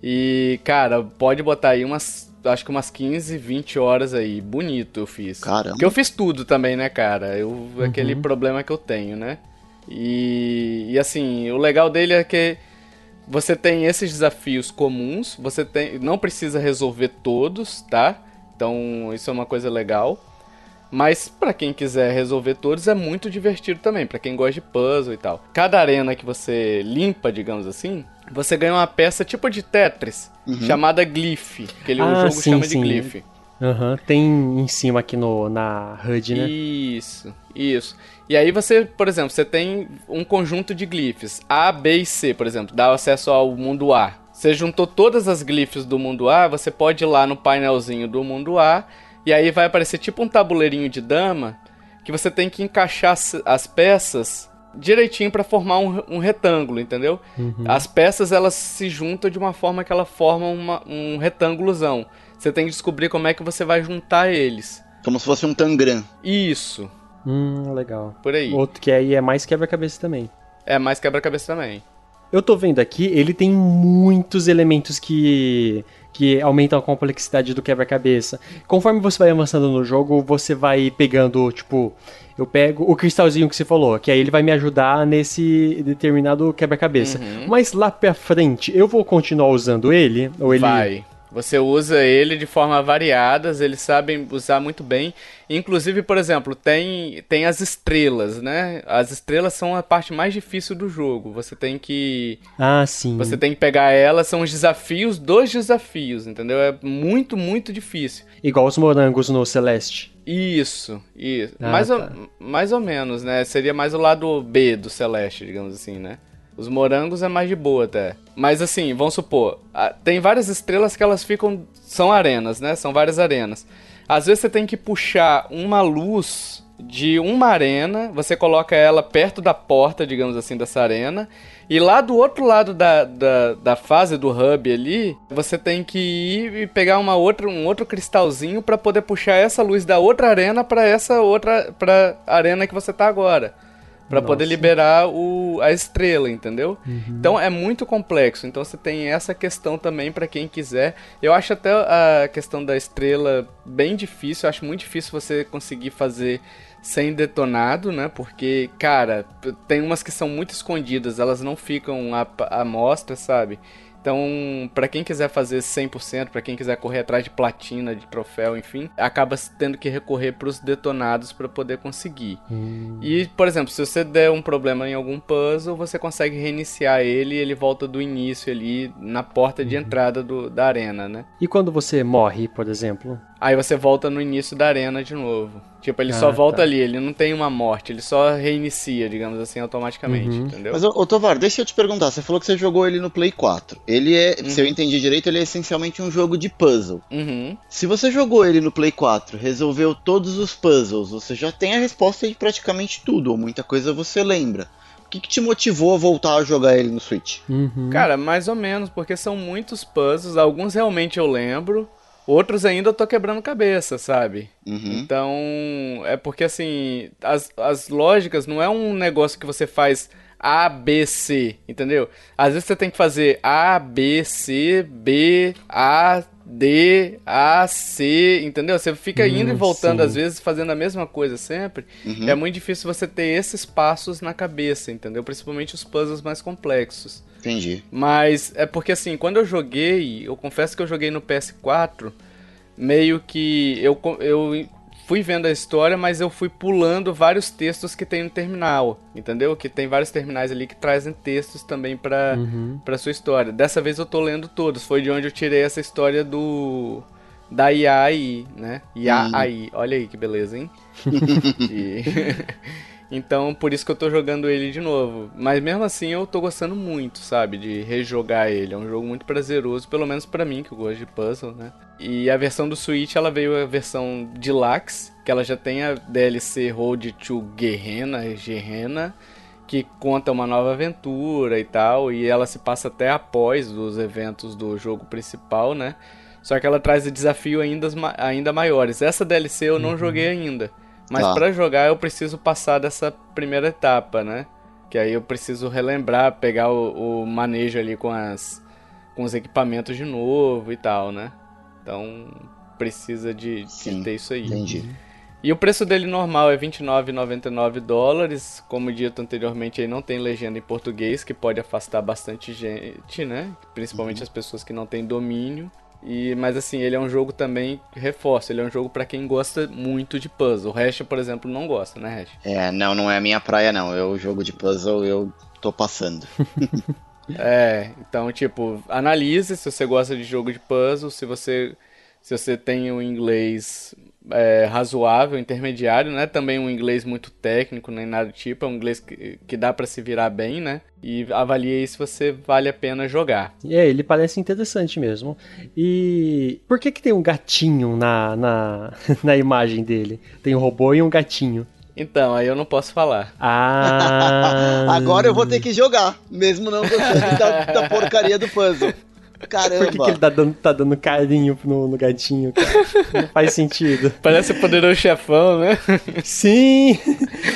E, cara, pode botar aí umas. Acho que umas 15, 20 horas aí. Bonito eu fiz. Caramba. Porque eu fiz tudo também, né, cara? Eu, uhum. Aquele problema que eu tenho, né? E, e assim, o legal dele é que você tem esses desafios comuns, você tem, não precisa resolver todos, tá? Então isso é uma coisa legal. Mas para quem quiser resolver todos é muito divertido também, para quem gosta de puzzle e tal. Cada arena que você limpa, digamos assim, você ganha uma peça tipo de Tetris, uhum. chamada Glyph, que ele, ah, o jogo sim, chama sim. de Glyph. Aham, uhum. tem em cima aqui no, na HUD, né? Isso, isso. E aí você, por exemplo, você tem um conjunto de glifes A, B e C, por exemplo, dá acesso ao mundo A. Você juntou todas as glifes do mundo A, você pode ir lá no painelzinho do mundo A e aí vai aparecer tipo um tabuleirinho de dama que você tem que encaixar as peças direitinho para formar um, um, retângulo, entendeu? Uhum. As peças elas se juntam de uma forma que ela forma uma, um retângulozão. Você tem que descobrir como é que você vai juntar eles. Como se fosse um tangram. Isso. Hum, legal. Por aí. Outro que aí é mais quebra-cabeça também. É mais quebra-cabeça também. Eu tô vendo aqui, ele tem muitos elementos que que aumentam a complexidade do quebra-cabeça. Conforme você vai avançando no jogo, você vai pegando, tipo, eu pego o cristalzinho que você falou, que aí ele vai me ajudar nesse determinado quebra-cabeça. Uhum. Mas lá pra frente, eu vou continuar usando ele? Ou ele. Vai. Você usa ele de forma variadas, eles sabem usar muito bem. Inclusive, por exemplo, tem, tem as estrelas, né? As estrelas são a parte mais difícil do jogo. Você tem que. Ah, sim. Você tem que pegar elas, são os desafios dos desafios, entendeu? É muito, muito difícil. Igual os morangos no Celeste. Isso, isso. Ah, mais, tá. ou, mais ou menos, né? Seria mais o lado B do Celeste, digamos assim, né? Os morangos é mais de boa até. Mas assim, vamos supor, tem várias estrelas que elas ficam. São arenas, né? São várias arenas. Às vezes você tem que puxar uma luz de uma arena, você coloca ela perto da porta, digamos assim, dessa arena. E lá do outro lado da, da, da fase do hub ali, você tem que ir e pegar uma outra, um outro cristalzinho para poder puxar essa luz da outra arena para essa outra pra arena que você tá agora. Pra poder liberar o, a estrela, entendeu? Então é muito complexo. Então você tem essa questão também pra quem quiser. Eu acho até a questão da estrela bem difícil. Eu acho muito difícil você conseguir fazer sem detonado, né? Porque, cara, tem umas que são muito escondidas, elas não ficam à, à mostra, sabe? Então, pra quem quiser fazer 100%, pra quem quiser correr atrás de platina, de troféu, enfim, acaba tendo que recorrer pros detonados pra poder conseguir. E, por exemplo, se você der um problema em algum puzzle, você consegue reiniciar ele e ele volta do início ali na porta de entrada do- da arena, né? E quando você morre, por exemplo? Aí você volta no início da arena de novo. Tipo, ele só Ah, volta tá. ali, ele não tem uma morte, ele só reinicia, digamos assim, automaticamente, Uhum. entendeu? Mas, ô, ô Tovar, deixa eu te perguntar. Você falou que você jogou ele no Play 4. Ele é, se eu entendi direito, ele é essencialmente um jogo de puzzle. Uhum. Se você jogou ele no Play 4, resolveu todos os puzzles, você já tem a resposta de praticamente tudo, ou muita coisa você lembra. O que, que te motivou a voltar a jogar ele no Switch? Uhum. Cara, mais ou menos, porque são muitos puzzles, alguns realmente eu lembro, outros ainda eu tô quebrando cabeça, sabe? Uhum. Então, é porque assim, as, as lógicas não é um negócio que você faz A, B, C, entendeu? Às vezes você tem que fazer A, B, C, B, A, D, A, C, entendeu? Você fica indo e Hum, voltando, sim. às vezes, fazendo a mesma coisa sempre. Uhum. É muito difícil você ter esses passos na cabeça, entendeu? Principalmente os puzzles mais complexos. Entendi. Mas é porque assim, quando eu joguei, eu confesso que eu joguei no PS4, meio que eu, eu fui vendo a história, mas eu fui pulando vários textos que tem no terminal, entendeu? Que tem vários terminais ali que trazem textos também pra, Uhum. pra sua história. Dessa vez eu tô lendo todos, foi de onde eu tirei essa história do da IAI, né? IAI, olha aí que beleza, hein? E- Então, por isso que eu tô jogando ele de novo. Mas mesmo assim, eu tô gostando muito, sabe? De rejogar ele. É um jogo muito prazeroso, pelo menos pra mim, que eu gosto de puzzle, né? E a versão do Switch, ela veio a versão Deluxe, que ela já tem a DLC Road to Guerrena, Guerrena, que conta uma nova aventura e tal. E ela se passa até após os eventos do jogo principal, né? Só que ela traz desafios ainda, ainda maiores. Essa DLC eu não joguei ainda. Mas Tá. pra jogar eu preciso passar dessa primeira etapa, né? Que aí eu preciso relembrar, pegar o, o manejo ali com as com os equipamentos de novo e tal, né? Então precisa de, de Sim, ter isso aí. Entendi. E o preço dele normal é R$ 29,99 dólares. Como dito anteriormente, aí não tem legenda em português, que pode afastar bastante gente, né? Principalmente as pessoas que não têm domínio. E, mas assim, ele é um jogo também, reforço, ele é um jogo pra quem gosta muito de puzzle. O Hash, por exemplo, não gosta, né, Hash? É, não, não é a minha praia, não. Eu jogo de puzzle, eu tô passando. É, então, tipo, analise se você gosta de jogo de puzzle, se você se você tem um inglês é, razoável, intermediário, né? Também um inglês muito técnico, nem nada do tipo, é um inglês que, que dá pra se virar bem, né? E avalie aí se você vale a pena jogar. É, ele parece interessante mesmo. E por que que tem um gatinho na, na, na imagem dele? Tem um robô e um gatinho. Então, aí eu não posso falar. Ah. Agora eu vou ter que jogar, mesmo não gostando da, da porcaria do puzzle. Caramba. Por que, que ele tá dando, tá dando carinho no, no gatinho, cara? Não faz sentido. Parece o poderoso chefão, né? Sim!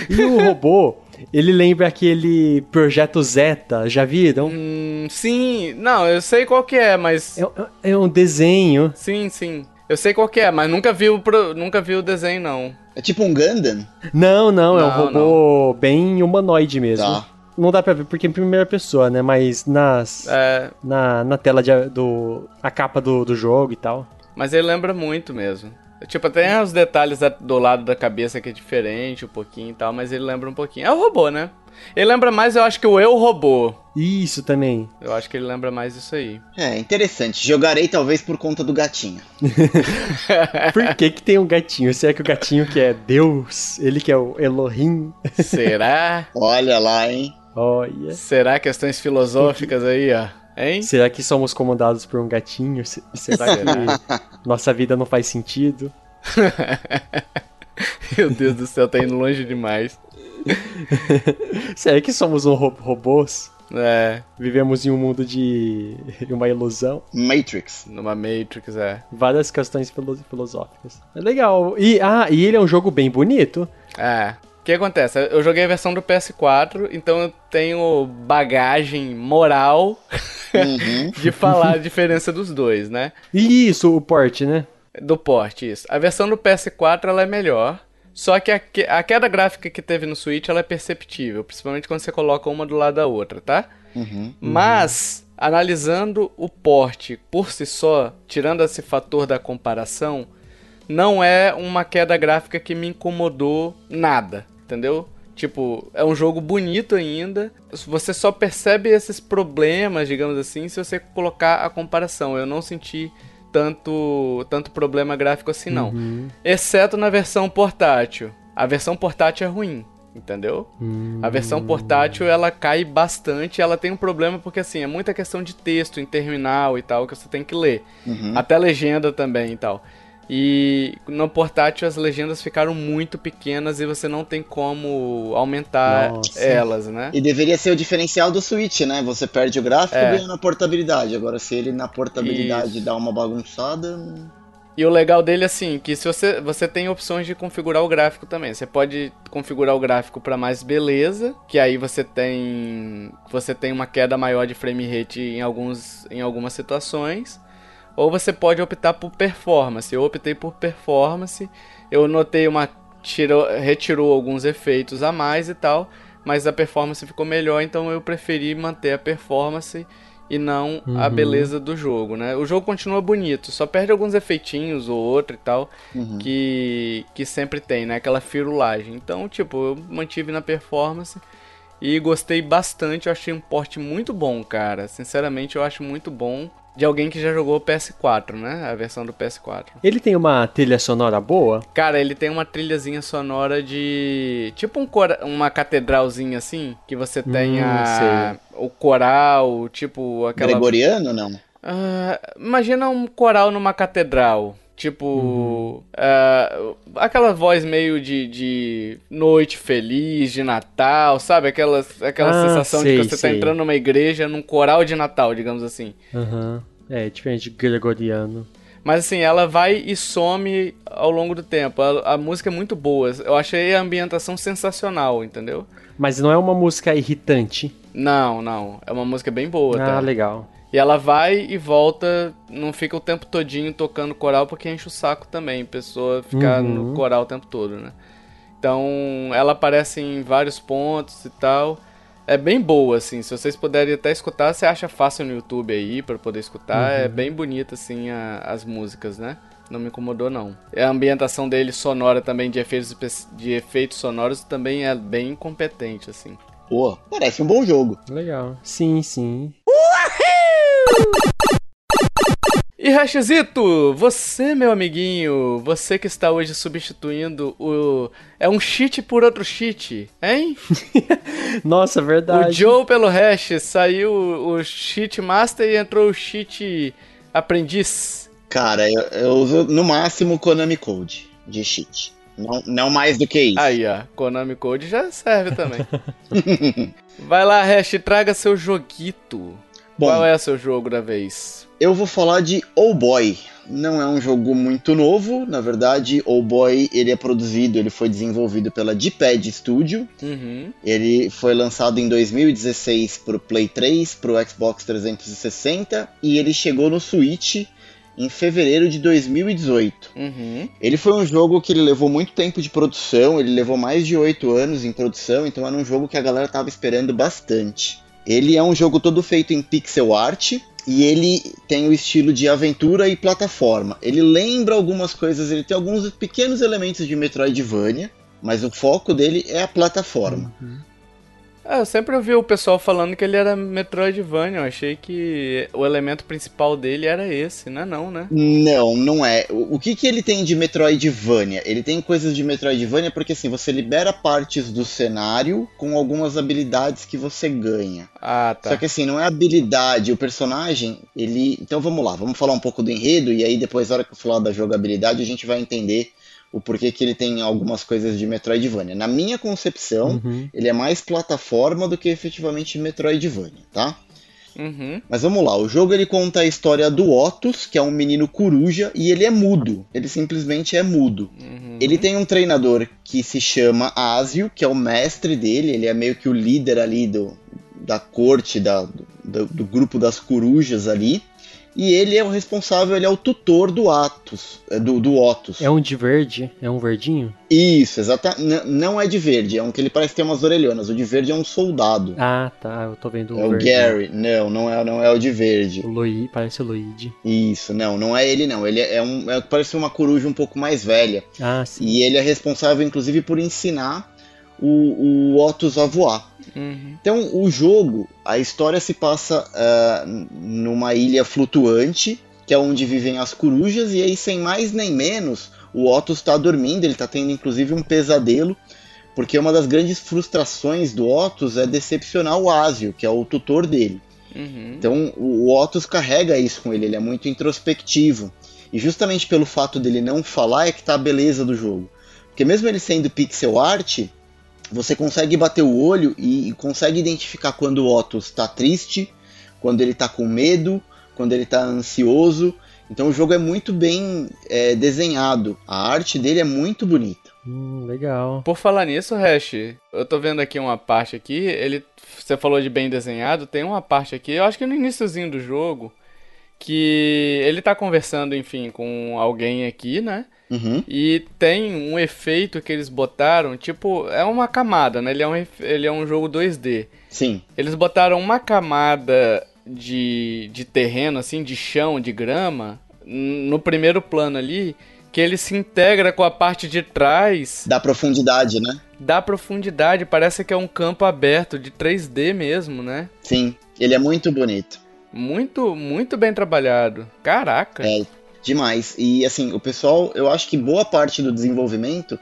E o robô, Ele lembra aquele Projeto Zeta, já viram? Hum, sim, não, eu sei qual que é, mas. É, é um desenho. Sim, sim. Eu sei qual que é, mas nunca vi o, pro... nunca vi o desenho, não. É tipo um Gundam? Não, não, é um robô bem humanoide mesmo. Tá. Não dá pra ver porque é em primeira pessoa, né? Mas nas. É... Na, na tela de, do. a capa do, do jogo e tal. Mas ele lembra muito mesmo. Tipo, tem os detalhes do lado da cabeça que é diferente um pouquinho e tal, mas ele lembra um pouquinho. É o robô, né? Ele lembra mais, eu acho que o Eu Robô. Isso também. Eu acho que ele lembra mais isso aí. É, interessante. Jogarei talvez por conta do gatinho. por que que tem um gatinho? Será que o gatinho que é Deus? Ele que é o Elohim? Será? Olha lá, hein? Olha. Será questões filosóficas aí, ó? Hein? Será que somos comandados por um gatinho? Será que nossa vida não faz sentido? Meu Deus do céu, tá indo longe demais. Será que somos um ro robôs? É. Vivemos em um mundo de uma ilusão. Matrix. Numa Matrix, é. Várias questões filosóficas. É legal. E, ah, e ele é um jogo bem bonito. É. O que acontece? Eu joguei a versão do PS4, então eu tenho bagagem moral uhum. de falar a diferença dos dois, né? Isso, o port, né? Do port, isso. A versão do PS4 ela é melhor, só que a, a queda gráfica que teve no Switch ela é perceptível, principalmente quando você coloca uma do lado da outra, tá? Uhum. Mas, analisando o port por si só, tirando esse fator da comparação, não é uma queda gráfica que me incomodou nada entendeu? Tipo, é um jogo bonito ainda. Você só percebe esses problemas, digamos assim, se você colocar a comparação. Eu não senti tanto, tanto problema gráfico assim, não. Uhum. Exceto na versão portátil. A versão portátil é ruim, entendeu? Uhum. A versão portátil ela cai bastante. Ela tem um problema porque, assim, é muita questão de texto em terminal e tal que você tem que ler. Uhum. Até legenda também e tal. E no portátil as legendas ficaram muito pequenas e você não tem como aumentar Nossa. elas, né? E deveria ser o diferencial do Switch, né? Você perde o gráfico é. e ganha na portabilidade. Agora, se ele na portabilidade Isso. dá uma bagunçada. E o legal dele, assim, que se você, você tem opções de configurar o gráfico também. Você pode configurar o gráfico para mais beleza, que aí você tem você tem uma queda maior de frame rate em, alguns, em algumas situações. Ou você pode optar por performance. Eu optei por performance. Eu notei uma. Tirou, retirou alguns efeitos a mais e tal. Mas a performance ficou melhor, então eu preferi manter a performance e não uhum. a beleza do jogo, né? O jogo continua bonito, só perde alguns efeitinhos ou outro e tal, uhum. que, que sempre tem, né? Aquela firulagem. Então, tipo, eu mantive na performance e gostei bastante. Eu achei um porte muito bom, cara. Sinceramente, eu acho muito bom de alguém que já jogou o PS4, né? A versão do PS4. Ele tem uma trilha sonora boa? Cara, ele tem uma trilhazinha sonora de. Tipo um cor... uma catedralzinha assim, que você tem hum, a... o coral, tipo aquela. Gregoriano, não? Uh, imagina um coral numa catedral. Tipo, uhum. uh, aquela voz meio de, de noite feliz, de Natal, sabe? Aquela, aquela ah, sensação sei, de que você tá sei. tá entrando numa igreja, num coral de Natal, digamos assim. Uhum. É, diferente de gregoriano. Mas assim, ela vai e some ao longo do tempo. A, a, música é muito boa. Eu achei a ambientação sensacional, entendeu? Mas não é uma música irritante. Não, não. É uma música bem boa. Ah, tá? legal. E ela vai e volta, não fica o tempo todinho tocando coral, porque enche o saco também, pessoa ficar uhum. no coral o tempo todo, né? Então, ela aparece em vários pontos e tal. É bem boa, assim. Se vocês puderem até escutar, você acha fácil no YouTube aí para poder escutar. É uhum. É bem bonita, assim, a, as músicas, né? Não me incomodou, não. A ambientação dele sonora também, de efeitos, de efeitos sonoros, também é bem competente, assim. Pô, parece um bom jogo. Legal. Sim, sim. E Rachezito, você, meu amiguinho, você que está hoje substituindo o. É um cheat por outro cheat, hein? Nossa, verdade. O Joe pelo Hash saiu o cheat master e entrou o cheat aprendiz. Cara, eu, eu uso no máximo Konami Code de cheat. Não, não mais do que isso. Aí, ó. Konami Code já serve também. Vai lá, Hash, traga seu joguito. Bom, Qual é o seu jogo da vez? Eu vou falar de Oh Boy. Não é um jogo muito novo, na verdade, Oh Boy ele é produzido, ele foi desenvolvido pela D-Pad Studio. Uhum. Ele foi lançado em 2016 para o Play 3, para o Xbox 360 e ele chegou no Switch em fevereiro de 2018. Uhum. Ele foi um jogo que ele levou muito tempo de produção, ele levou mais de 8 anos em produção, então era um jogo que a galera estava esperando bastante. Ele é um jogo todo feito em pixel art e ele tem o estilo de aventura e plataforma. Ele lembra algumas coisas, ele tem alguns pequenos elementos de Metroidvania, mas o foco dele é a plataforma. Ah, eu sempre ouvi o pessoal falando que ele era Metroidvania. Eu achei que o elemento principal dele era esse, não é não, né? Não, não é. O o que, que ele tem de Metroidvania? Ele tem coisas de Metroidvania porque assim, você libera partes do cenário com algumas habilidades que você ganha. Ah, tá. Só que assim, não é habilidade, o personagem, ele. Então vamos lá, vamos falar um pouco do enredo, e aí depois, na hora que eu falar da jogabilidade, a gente vai entender o porquê que ele tem algumas coisas de Metroidvania. Na minha concepção, Uhum. ele é mais plataforma do que efetivamente Metroidvania, tá? Uhum. Mas vamos lá, o jogo ele conta a história do Otus, que é um menino coruja, e ele é mudo. Ele simplesmente é mudo. Uhum. Ele tem um treinador que se chama Asio, que é o mestre dele, ele é meio que o líder ali do, da corte, da, do, do grupo das corujas ali. E ele é o responsável, ele é o tutor do Atos, é, do, do Otus. É um de verde? É um verdinho? Isso, exatamente. Não é de verde, é um que ele parece ter umas orelhonas. O de verde é um soldado. Ah, tá. Eu tô vendo é o verde. Gary. Não, não é, não é o de verde. O Luigi, parece o Luigi. Isso, não, não é ele não. Ele é um, é, parece uma coruja um pouco mais velha. Ah, sim. E ele é responsável, inclusive, por ensinar o, o Otus a voar. Uhum. Então, o jogo, a história se passa ah, numa ilha flutuante, que é onde vivem as corujas, e aí, sem mais nem menos, o Otus está dormindo, ele está tendo inclusive um pesadelo, porque uma das grandes frustrações do Otus é decepcionar o Asio, que é o tutor dele. Uhum. Então o o Otus carrega isso com ele, ele é muito introspectivo. E justamente pelo fato dele não falar é que tá a beleza do jogo. Porque mesmo ele sendo pixel art, você consegue bater o olho e, consegue identificar quando o Otus tá triste, quando ele tá com medo, quando ele tá ansioso. Então o jogo é muito bem é, desenhado. A arte dele é muito bonita. Hum, legal. Por falar nisso, Hash, eu tô vendo aqui uma parte aqui, ele você falou de bem desenhado, tem uma parte aqui, eu acho que no iníciozinho do jogo, que ele tá conversando, enfim, com alguém aqui, né? Uhum. E tem um efeito que eles botaram, tipo, é uma camada, né? Ele é um, ele é um jogo 2D. Sim. Eles botaram uma camada de, de terreno, assim, de chão, de grama, no primeiro plano ali, que ele se integra com a parte de trás Dá profundidade, né? da profundidade. Parece que é um campo aberto de 3D mesmo, né? Sim. Ele é muito bonito. Muito, muito bem trabalhado. Caraca. É, demais. E assim, o pessoal, eu acho que boa parte do desenvolvimento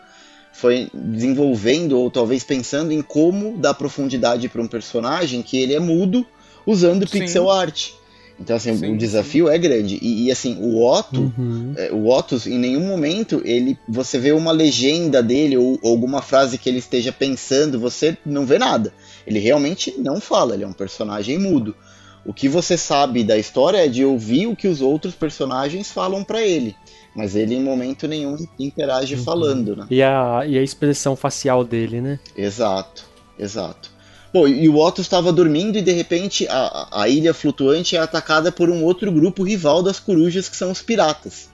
foi desenvolvendo ou talvez pensando em como dar profundidade para um personagem que ele é mudo usando Sim. pixel art. Então assim, Sim, o desafio é grande. E, e, assim, o Otto, Uhum. é, o Otus, em nenhum momento ele, você vê uma legenda dele ou, ou alguma frase que ele esteja pensando, você não vê nada. Ele realmente não fala, ele é um personagem mudo. O que você sabe da história é de ouvir o que os outros personagens falam pra ele, mas ele em momento nenhum interage falando, né? E a, e a expressão facial dele, né? Exato, exato. Bom, e o Otto estava dormindo e de repente a, a ilha flutuante é atacada por um outro grupo rival das corujas que são os piratas.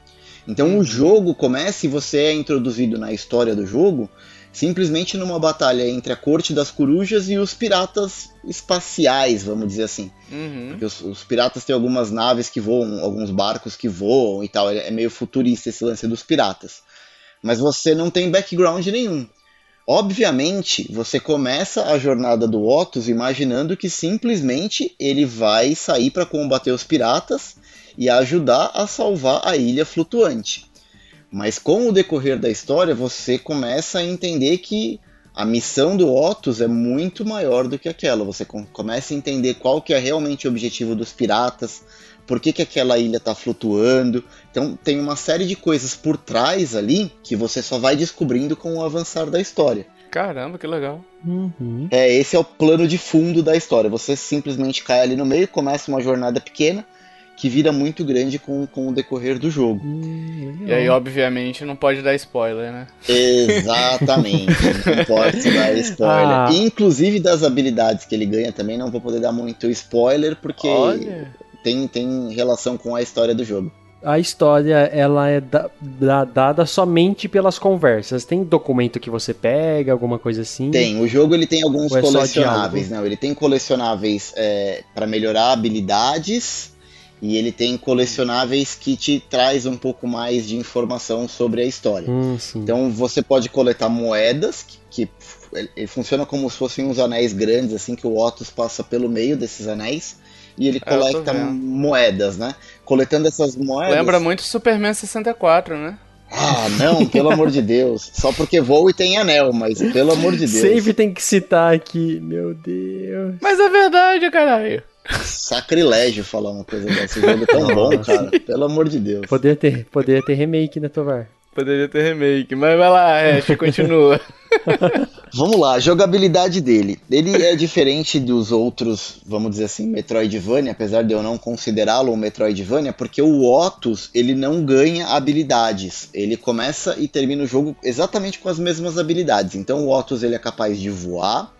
Então o jogo começa e você é introduzido na história do jogo simplesmente numa batalha entre a corte das corujas e os piratas espaciais, vamos dizer assim. Uhum. Porque os, os piratas têm algumas naves que voam, alguns barcos que voam e tal. É é meio futurista esse lance dos piratas. Mas você não tem background nenhum. Obviamente, você começa a jornada do Otus imaginando que simplesmente ele vai sair para combater os piratas e ajudar a salvar a ilha flutuante. Mas com o decorrer da história, você começa a entender que a missão do Otus é muito maior do que aquela. Você com- começa a entender qual que é realmente o objetivo dos piratas, por que, que aquela ilha está flutuando. Então tem uma série de coisas por trás ali que você só vai descobrindo com o avançar da história. Caramba, que legal. Uhum. É, esse é o plano de fundo da história. Você simplesmente cai ali no meio, começa uma jornada pequena que vira muito grande com, com o decorrer do jogo. Hum, E aí, obviamente, não pode dar spoiler, né? Exatamente, não pode dar spoiler. Ah. Inclusive das habilidades que ele ganha também, não vou poder dar muito spoiler, porque Olha. tem, tem relação com a história do jogo. A história, ela é da- da- dada somente pelas conversas. Tem documento que você pega, alguma coisa assim? Tem, o jogo ele tem alguns é colecionáveis, não, ele tem colecionáveis é, para melhorar habilidades e ele tem colecionáveis que te traz um pouco mais de informação sobre a história. Hum. Então você pode coletar moedas, que, que funciona como se fossem uns anéis grandes, assim, que o Otus passa pelo meio desses anéis. E ele É, coleta moedas, né? Coletando essas moedas. Lembra muito Superman 64, né? Ah, não, pelo amor de Deus. Só porque voa e tem anel, mas pelo amor de Deus. Sempre tem que citar aqui. Meu Deus. Mas é verdade, caralho. Sacrilégio falar uma coisa dessa. Esse jogo é tão bom, cara. Pelo amor de Deus. Poderia ter, poderia ter remake, né, Tovar? Poderia ter remake, mas vai lá, Ash, continua. Vamos lá, a jogabilidade dele. Ele é diferente dos outros, vamos dizer assim, Metroidvania, apesar de eu não considerá-lo um Metroidvania, porque o Otus, ele não ganha habilidades. Ele começa e termina o jogo exatamente com as mesmas habilidades. Então o Otus, ele é capaz de voar,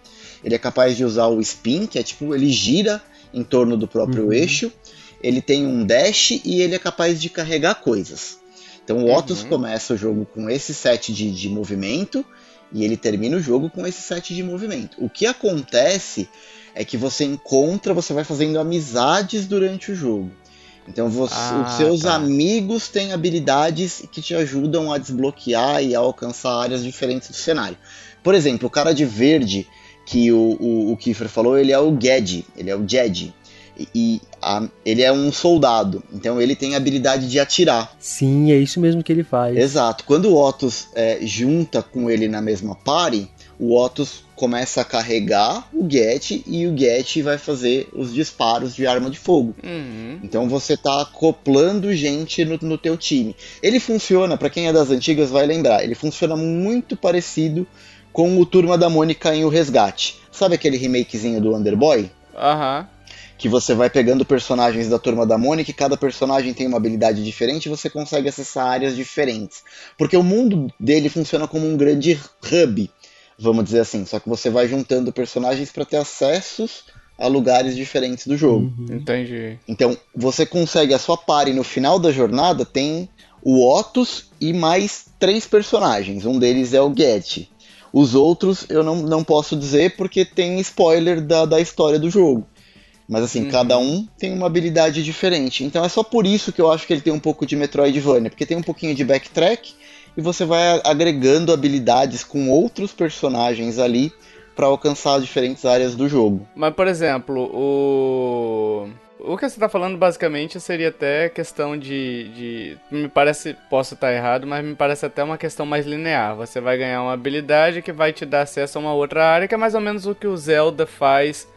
ele é capaz de usar o spin, que é tipo, ele gira em torno do próprio Uhum. eixo, ele tem um dash e ele é capaz de carregar coisas. Então o Otus Uhum. começa o jogo com esse set de, de movimento, e ele termina o jogo com esse set de movimento. O que acontece é que você encontra, você vai fazendo amizades durante o jogo. Então você- Ah, os seus tá. amigos têm habilidades que te ajudam a desbloquear e a alcançar áreas diferentes do cenário. Por exemplo, o cara de verde que o, o, o Kiefer falou, ele é o Ged, ele é o Jed. E, e a- ele é um soldado, então ele tem a habilidade de atirar. Sim, é isso mesmo que ele faz. Exato. Quando o Otus é, junta com ele na mesma party, o Otus começa a carregar o Get e o Get vai fazer os disparos de arma de fogo. Uhum. Então você tá acoplando gente no, no teu time. Ele funciona, pra quem é das antigas vai lembrar, ele funciona muito parecido com o Turma da Mônica em O Resgate. Sabe aquele remakezinho do Underboy? Aham. que você vai pegando personagens da turma da Mônica e cada personagem tem uma habilidade diferente e você consegue acessar áreas diferentes. Porque o mundo dele funciona como um grande hub, vamos dizer assim, só que você vai juntando personagens para ter acessos a lugares diferentes do jogo. Uhum. Entendi. Então, você consegue a sua party no final da jornada tem o Otus e mais três personagens. Um deles é o Get. Os outros eu não, não posso dizer porque tem spoiler da, da história do jogo. Mas assim, Uhum. cada um tem uma habilidade diferente. Então é só por isso que eu acho que ele tem um pouco de Metroidvania, porque tem um pouquinho de backtrack e você vai agregando habilidades com outros personagens ali para alcançar diferentes áreas do jogo. Mas, por exemplo, o. O que você tá falando basicamente seria até questão de, de. Me parece. Posso estar errado, mas me parece até uma questão mais linear. Você vai ganhar uma habilidade que vai te dar acesso a uma outra área, que é mais ou menos o que o Zelda faz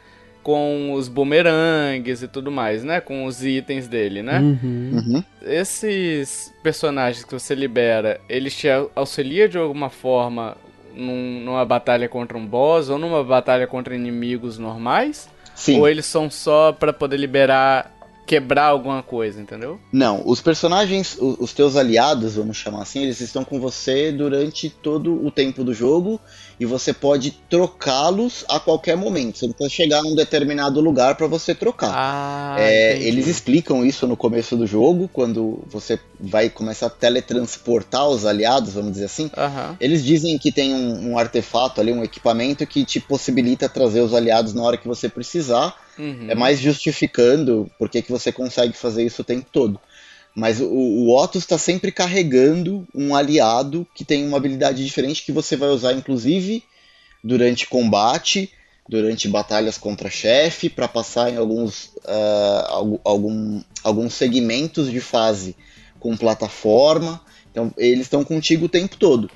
com os bumerangues e tudo mais, né? Com os itens dele, né? Uhum. Uhum. Esses personagens que você libera, eles te au- auxiliam de alguma forma num- numa batalha contra um boss ou numa batalha contra inimigos normais? Sim. Ou eles são só pra poder liberar, quebrar alguma coisa, entendeu? Não, os personagens, os teus aliados, vamos chamar assim, eles estão com você durante todo o tempo do jogo e você pode trocá-los a qualquer momento. Você não precisa chegar num determinado lugar para você trocar. Ah, É, eles explicam isso no começo do jogo, quando você vai começar a teletransportar os aliados, vamos dizer assim. Eles dizem que tem um, um artefato ali, um equipamento que te possibilita trazer os aliados na hora que você precisar. Uhum. É mais justificando por que você consegue fazer isso o tempo todo. Mas o, o está sempre carregando um aliado que tem uma habilidade diferente que você vai usar, inclusive, durante combate, durante batalhas contra chefe, para passar em alguns, algu- algum- alguns segmentos de fase com plataforma. Então, eles estão contigo o tempo todo.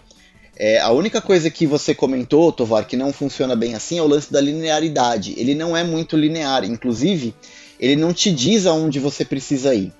É, a única coisa que você comentou, Tovar, que não funciona bem assim é o lance da linearidade. Ele não é muito linear. Inclusive, ele não te diz aonde você precisa ir.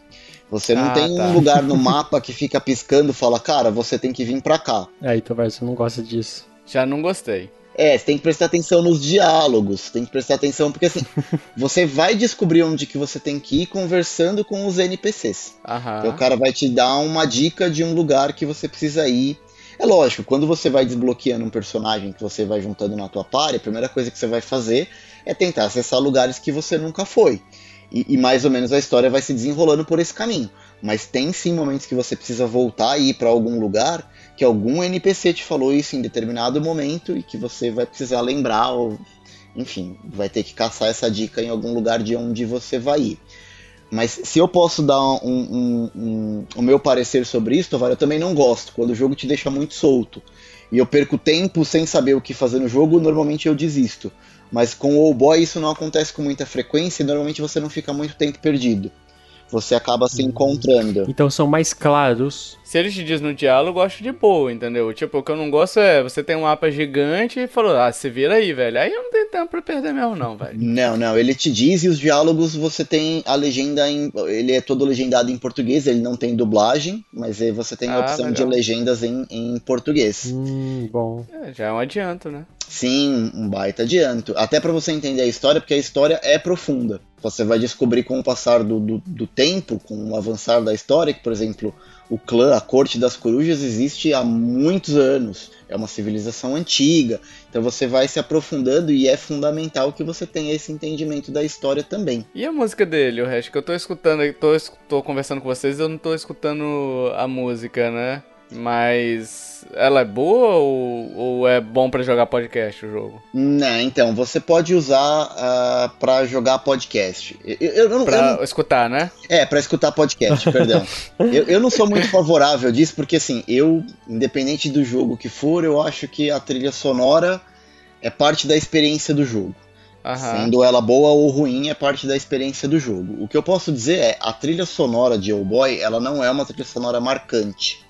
Você não Ah, tem tá. um lugar no mapa que fica piscando e fala, cara, você tem que vir pra cá. Aí, Tovar, você não gosta disso. Já não gostei. É, você tem que prestar atenção nos diálogos, tem que prestar atenção, porque assim, você vai descobrir onde que você tem que ir conversando com os NPCs. Aham. Então o cara vai te dar uma dica de um lugar que você precisa ir. É lógico, quando você vai desbloqueando um personagem que você vai juntando na tua party, a primeira coisa que você vai fazer é tentar acessar lugares que você nunca foi. E, e mais ou menos a história vai se desenrolando por esse caminho. Mas tem sim momentos que você precisa voltar e ir para algum lugar que algum NPC te falou isso em determinado momento e que você vai precisar lembrar ou enfim, vai ter que caçar essa dica em algum lugar de onde você vai ir. Mas se eu posso dar um, um- um- o meu parecer sobre isso, Tovar, eu também não gosto. Quando o jogo te deixa muito solto e eu perco tempo sem saber o que fazer no jogo, normalmente eu desisto. Mas com o Old Boy isso não acontece com muita frequência e normalmente você não fica muito tempo perdido. Você acaba se encontrando. Então são mais claros. Se ele te diz no diálogo, eu acho de boa, entendeu? Tipo, o que eu não gosto é você tem um mapa gigante e falou, ah, se vira aí, velho. Aí eu não tenho tempo pra perder mesmo, não, velho. Não, não, ele te diz e os diálogos você tem a legenda em. Ele é todo legendado em português, ele não tem dublagem, mas aí você tem a Ah, opção de legal. legendas em, em português. Hum, bom. É, já é um adianto, né? Sim, um baita adianto. Até pra você entender a história, porque a história é profunda. Você vai descobrir com o passar do, do, do tempo, com o avançar da história, que, por exemplo, o clã, a corte das corujas, existe há muitos anos. É uma civilização antiga. Então você vai se aprofundando e é fundamental que você tenha esse entendimento da história também. E a música dele, o resto que eu tô escutando, tô, tô conversando com vocês, eu não tô escutando a música, né? Mas ela é boa ou, ou é bom pra jogar podcast o jogo? Não, então, você pode usar uh, para jogar podcast. Eu, eu- eu Pra eu escutar, né? é, para escutar podcast, perdão. Eu, eu não sou muito favorável disso, porque assim, eu, independente do jogo que for, eu acho que a trilha sonora é parte da experiência do jogo. Aham. Sendo ela boa ou ruim, é parte da experiência do jogo. O que eu posso dizer é, a trilha sonora de Oh Boy, ela não é uma trilha sonora marcante.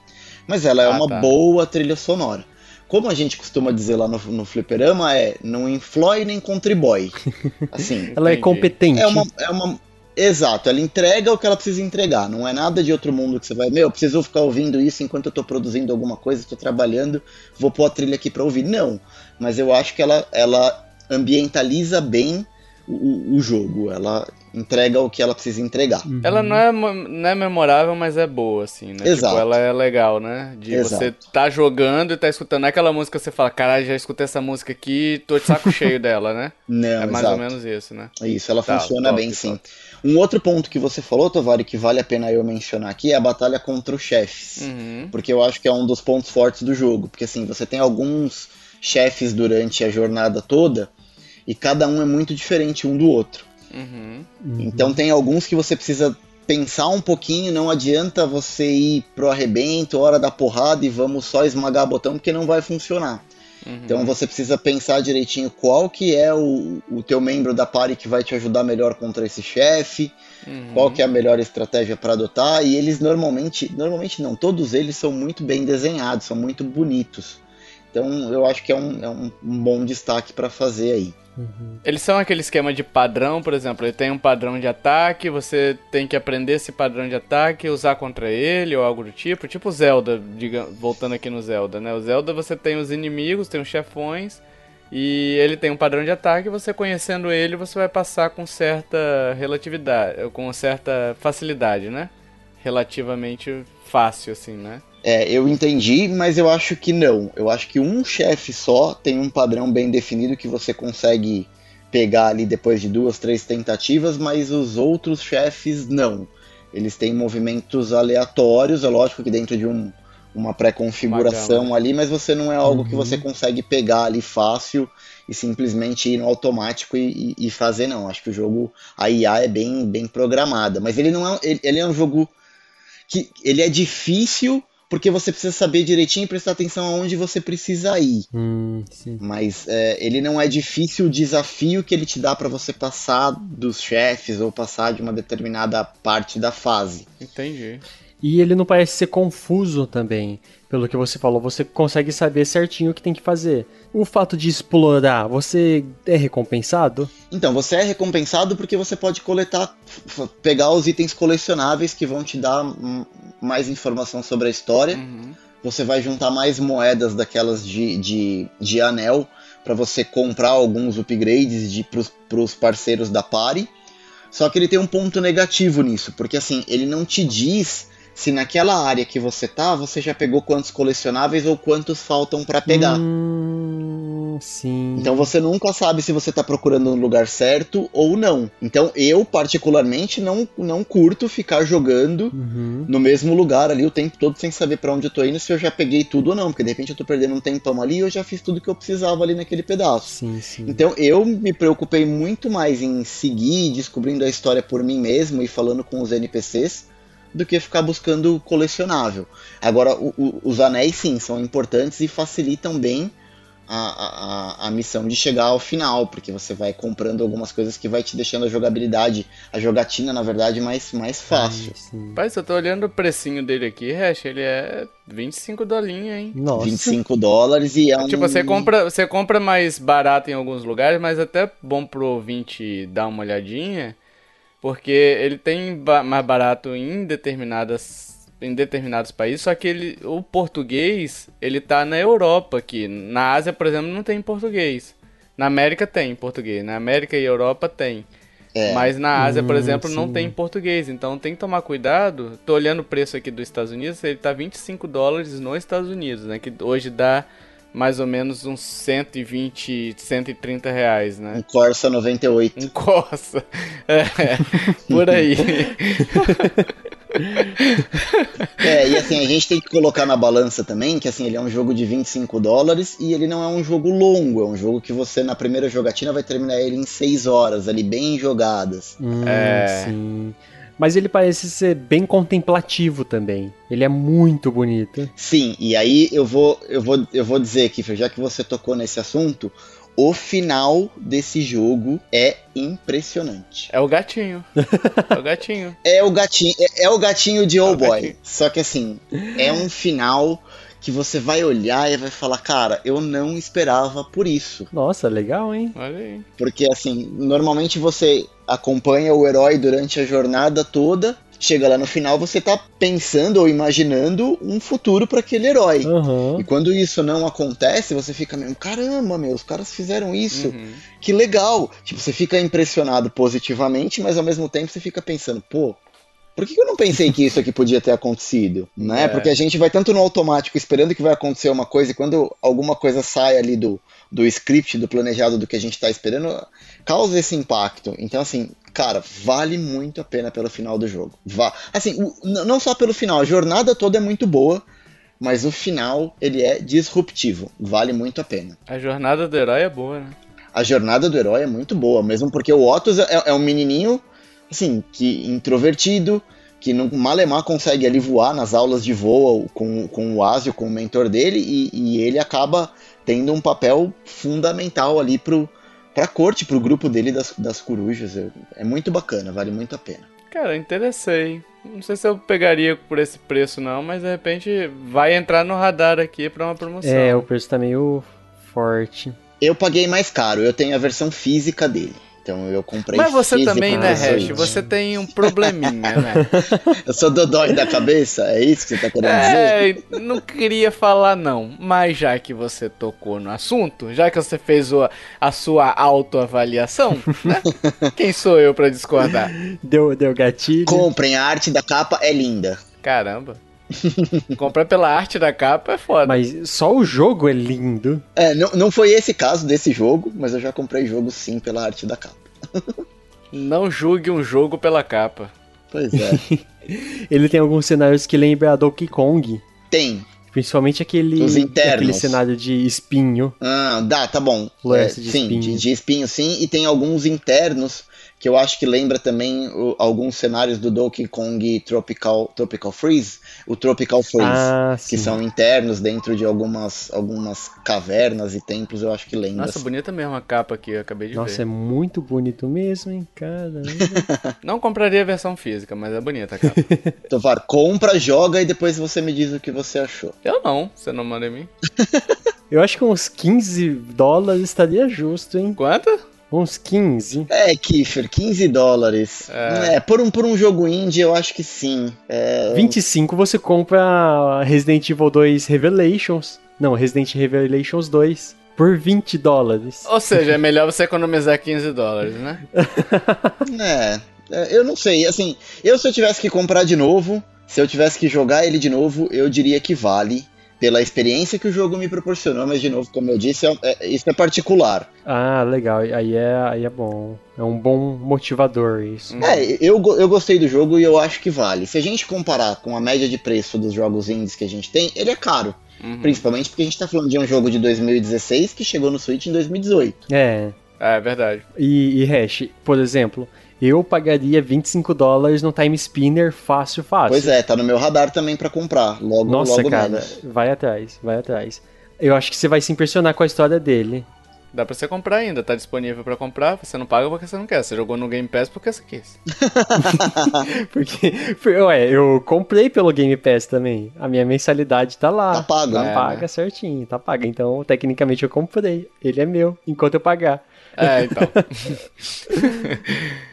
Mas ela é Ah, uma tá. boa trilha sonora. Como a gente costuma dizer lá no, no fliperama, é não inflói nem contribui. Assim, Ela é competente. é uma, é uma. Exato, ela entrega o que ela precisa entregar. Não é nada de outro mundo que você vai. Meu, eu preciso ficar ouvindo isso enquanto eu tô produzindo alguma coisa, estou trabalhando, vou pôr a trilha aqui pra ouvir. Não. Mas eu acho que ela, ela ambientaliza bem o- o jogo. Ela entrega o que ela precisa entregar. Uhum. Ela não é, não é memorável, mas é boa, assim, né? Exato. Tipo, ela é legal, né? De Exato. você tá jogando e tá escutando aquela música, você fala, caralho, já escutei essa música aqui, tô de saco cheio dela, né? Não, é mais exato. ou menos isso, né? Isso, ela Tá, funciona top, bem top. sim. Um outro ponto que você falou, Tovari, que vale a pena eu mencionar aqui, é a batalha contra os chefes. Uhum. Porque eu acho que é um dos pontos fortes do jogo. Porque assim, você tem alguns chefes durante a jornada toda e cada um é muito diferente um do outro. Uhum. Então tem alguns que você precisa pensar um pouquinho, não adianta você ir pro arrebento, hora da porrada e vamos só esmagar botão porque não vai funcionar. Uhum. Então você precisa pensar direitinho qual que é o, o teu membro da party que vai te ajudar melhor contra esse chefe, Uhum. qual que é a melhor estratégia para adotar, e eles normalmente, normalmente não, todos eles são muito bem desenhados, são muito bonitos. Então eu acho que é um, é um, bom destaque para fazer aí. Uhum. Eles são aquele esquema de padrão, por exemplo, ele tem um padrão de ataque, você tem que aprender esse padrão de ataque, usar contra ele ou algo do tipo, tipo Zelda, diga, voltando aqui no Zelda, né? O Zelda você tem os inimigos, tem os chefões e ele tem um padrão de ataque, você conhecendo ele, você vai passar com certa relatividade, com certa facilidade, né? Relativamente fácil assim, né? É, eu entendi, mas eu acho que não. Eu acho que um chefe só tem um padrão bem definido que você consegue pegar ali depois de duas, três tentativas, mas os outros chefes não. Eles têm movimentos aleatórios, é lógico que dentro de um, uma pré-configuração ali, mas você não é algo que Uhum. você consegue pegar ali fácil e simplesmente ir no automático e, e- e fazer, não. Acho que o jogo, a IA é bem, bem programada, mas ele não é, ele, ele é um jogo que ele é difícil porque você precisa saber direitinho e prestar atenção aonde você precisa ir. Hum, sim. Mas é, ele não é difícil o desafio que ele te dá para você passar dos chefes ou passar de uma determinada parte da fase. Entendi. E ele não parece ser confuso também. Pelo que você falou, você consegue saber certinho o que tem que fazer. O fato de explorar, você é recompensado? Então, você é recompensado porque você pode coletar, pegar os itens colecionáveis que vão te dar mais informação sobre a história. Uhum. você vai juntar mais moedas daquelas de, de, de anel para você comprar alguns upgrades de, para os parceiros da party. Só que ele tem um ponto negativo nisso, porque assim, ele não te diz se naquela área que você tá, você já pegou quantos colecionáveis ou quantos faltam para pegar. Hum, sim. Então você nunca sabe se você tá procurando no lugar certo ou não. Então eu, particularmente, não, não curto ficar jogando Uhum. no mesmo lugar ali o tempo todo sem saber para onde eu tô indo, se eu já peguei tudo ou não. Porque de repente eu tô perdendo um tempão ali e eu já fiz tudo que eu precisava ali naquele pedaço. Sim, sim. Então eu me preocupei muito mais em seguir descobrindo a história por mim mesmo e falando com os NPCs do que ficar buscando colecionável. Agora, o- o- os anéis sim são importantes e facilitam bem a, a, a- missão de chegar ao final, porque você vai comprando algumas coisas que vai te deixando a jogabilidade, a jogatina, na verdade, mais, mais fácil. Rapaz, eu tô olhando o precinho dele aqui, Hash, ele é 25 dolinhos, hein? Nossa. 25 dólares e é um. Tipo, você compra, você compra mais barato em alguns lugares, mas até bom pro ouvinte dar uma olhadinha, porque ele tem ba- mais barato em determinadas em determinados países, só que ele, o português, ele tá na Europa aqui. Na Ásia, por exemplo, não tem português. Na América tem português, na América e Europa tem. É. Mas na Ásia, por Hum, exemplo, não sim. tem português, então tem que tomar cuidado. Tô olhando o preço aqui dos Estados Unidos, ele tá 25 dólares nos Estados Unidos, né? Que hoje dá mais ou menos uns 120, 130 reais, Um né? Corsa 98. Um Corsa. É, por aí. É, e assim, a gente tem que colocar na balança também que assim, ele é um jogo de 25 dólares e ele não é um jogo longo, é um jogo que você na primeira jogatina vai terminar ele em 6 horas, ali bem jogadas. Hum, É. Sim. Mas ele parece ser bem contemplativo também. Ele é muito bonito. Sim, e aí eu vou, eu vou, eu vou dizer aqui, já que você tocou nesse assunto, o final desse jogo é impressionante. É o gatinho. É o gatinho. É o gatinho, é, é o gatinho de o Oh Boy. gatinho. Só que assim, é um final que você vai olhar e vai falar, cara, eu não esperava por isso. Nossa, legal, hein? Olha aí. Porque assim, normalmente você acompanha o herói durante a jornada toda, chega lá no final, você tá pensando ou imaginando um futuro para aquele herói. Aham. E quando isso não acontece, você fica mesmo, caramba, meu, os caras fizeram isso. Uhum. Que legal. Tipo, você fica impressionado positivamente, mas ao mesmo tempo você fica pensando, pô, por que eu não pensei que isso aqui podia ter acontecido? Né? É. Porque a gente vai tanto no automático esperando que vai acontecer uma coisa e quando alguma coisa sai ali do, do script, do planejado do que a gente tá esperando, causa esse impacto. Então, assim, cara, vale muito a pena pelo final do jogo. Va assim, o- não só pelo final, a jornada toda é muito boa, mas o final, ele é disruptivo. Vale muito a pena. A jornada do herói é boa, né? A jornada do herói é muito boa, mesmo porque o Otus é, é um menininho, assim, que introvertido, que não malemar consegue ali voar nas aulas de voo com, com o Asio, com o mentor dele, e, e ele acaba tendo um papel fundamental ali pro, pra corte, pro grupo dele das, das corujas. É, é muito bacana, vale muito a pena. Cara, interessei. Não sei se eu pegaria por esse preço não, mas de repente vai entrar no radar aqui pra uma promoção. É, o preço tá meio forte. Eu paguei mais caro, eu tenho a versão física dele. Então eu comprei Mas você também, né. Hash? Você tem um probleminha, né? Eu sou dodói da cabeça? É isso que você tá querendo dizer? É, não queria falar não, mas já que você tocou no assunto, já que você fez o- a sua autoavaliação, né? Quem sou eu pra discordar? Deu, deu gatilho. Comprem, a arte da capa é linda. Caramba. Comprar pela arte da capa é foda. Mas só o jogo é lindo. É, não, não foi esse caso desse jogo, mas eu já comprei jogo sim pela arte da capa. Não julgue um jogo pela capa. Pois é. Ele tem alguns cenários que lembram a Donkey Kong. Tem. Principalmente aquele, Os internos. aquele cenário de espinho. Ah, dá, tá bom. Lance É, de sim, espinho. de, de espinho sim, e tem alguns internos que eu acho que lembra também o- alguns cenários do Donkey Kong Tropical, Tropical Freeze, o Tropical Freeze. Ah, que são internos dentro de algumas, algumas cavernas e templos, eu acho que lembra. Nossa, bonita mesmo a capa aqui, eu acabei de Nossa, ver. é muito bonito mesmo, hein, cara. Não compraria a versão física, mas é bonita a capa. Tovar, compra, joga e depois você me diz o que você achou. eu não, você não manda em mim. Eu acho que uns 15 dólares estaria justo, hein? Quanto? Uns 15. É, Kiefer, 15 dólares. É. por, um, por um jogo indie, eu acho que sim. É... 25 você compra Resident Evil 2 Revelations. Não, Resident Revelations 2 por 20 dólares. Ou seja, é melhor você economizar 15 dólares, né? é, é, eu não sei. Assim, eu se eu tivesse que comprar de novo, se eu tivesse que jogar ele de novo, eu diria que vale pela experiência que o jogo me proporcionou, mas de novo, como eu disse, é, é, isso é particular. Ah, legal, aí é, aí é bom. É um bom motivador isso. É, eu, eu gostei do jogo e eu acho que vale. Se a gente comparar com a média de preço dos jogos indies que a gente tem, ele é caro. Uhum. Principalmente porque a gente tá falando de um jogo de 2016 que chegou no Switch em 2018. É. É, verdade. E, e Hash, por exemplo, eu pagaria 25 dólares no Time Spinner fácil, fácil. Pois é, tá no meu radar também para comprar. Logo, Nossa, logo cara, menos. vai atrás, vai atrás. Eu acho que você vai se impressionar com a história dele. Dá pra você comprar ainda, tá disponível para comprar, você não paga porque você não quer. Você jogou no Game Pass porque você quis. porque, ué, eu comprei pelo Game Pass também. A minha mensalidade tá lá. Tá paga, tá né? paga certinho, tá paga. Então, tecnicamente eu comprei. Ele é meu, enquanto eu pagar. É, então.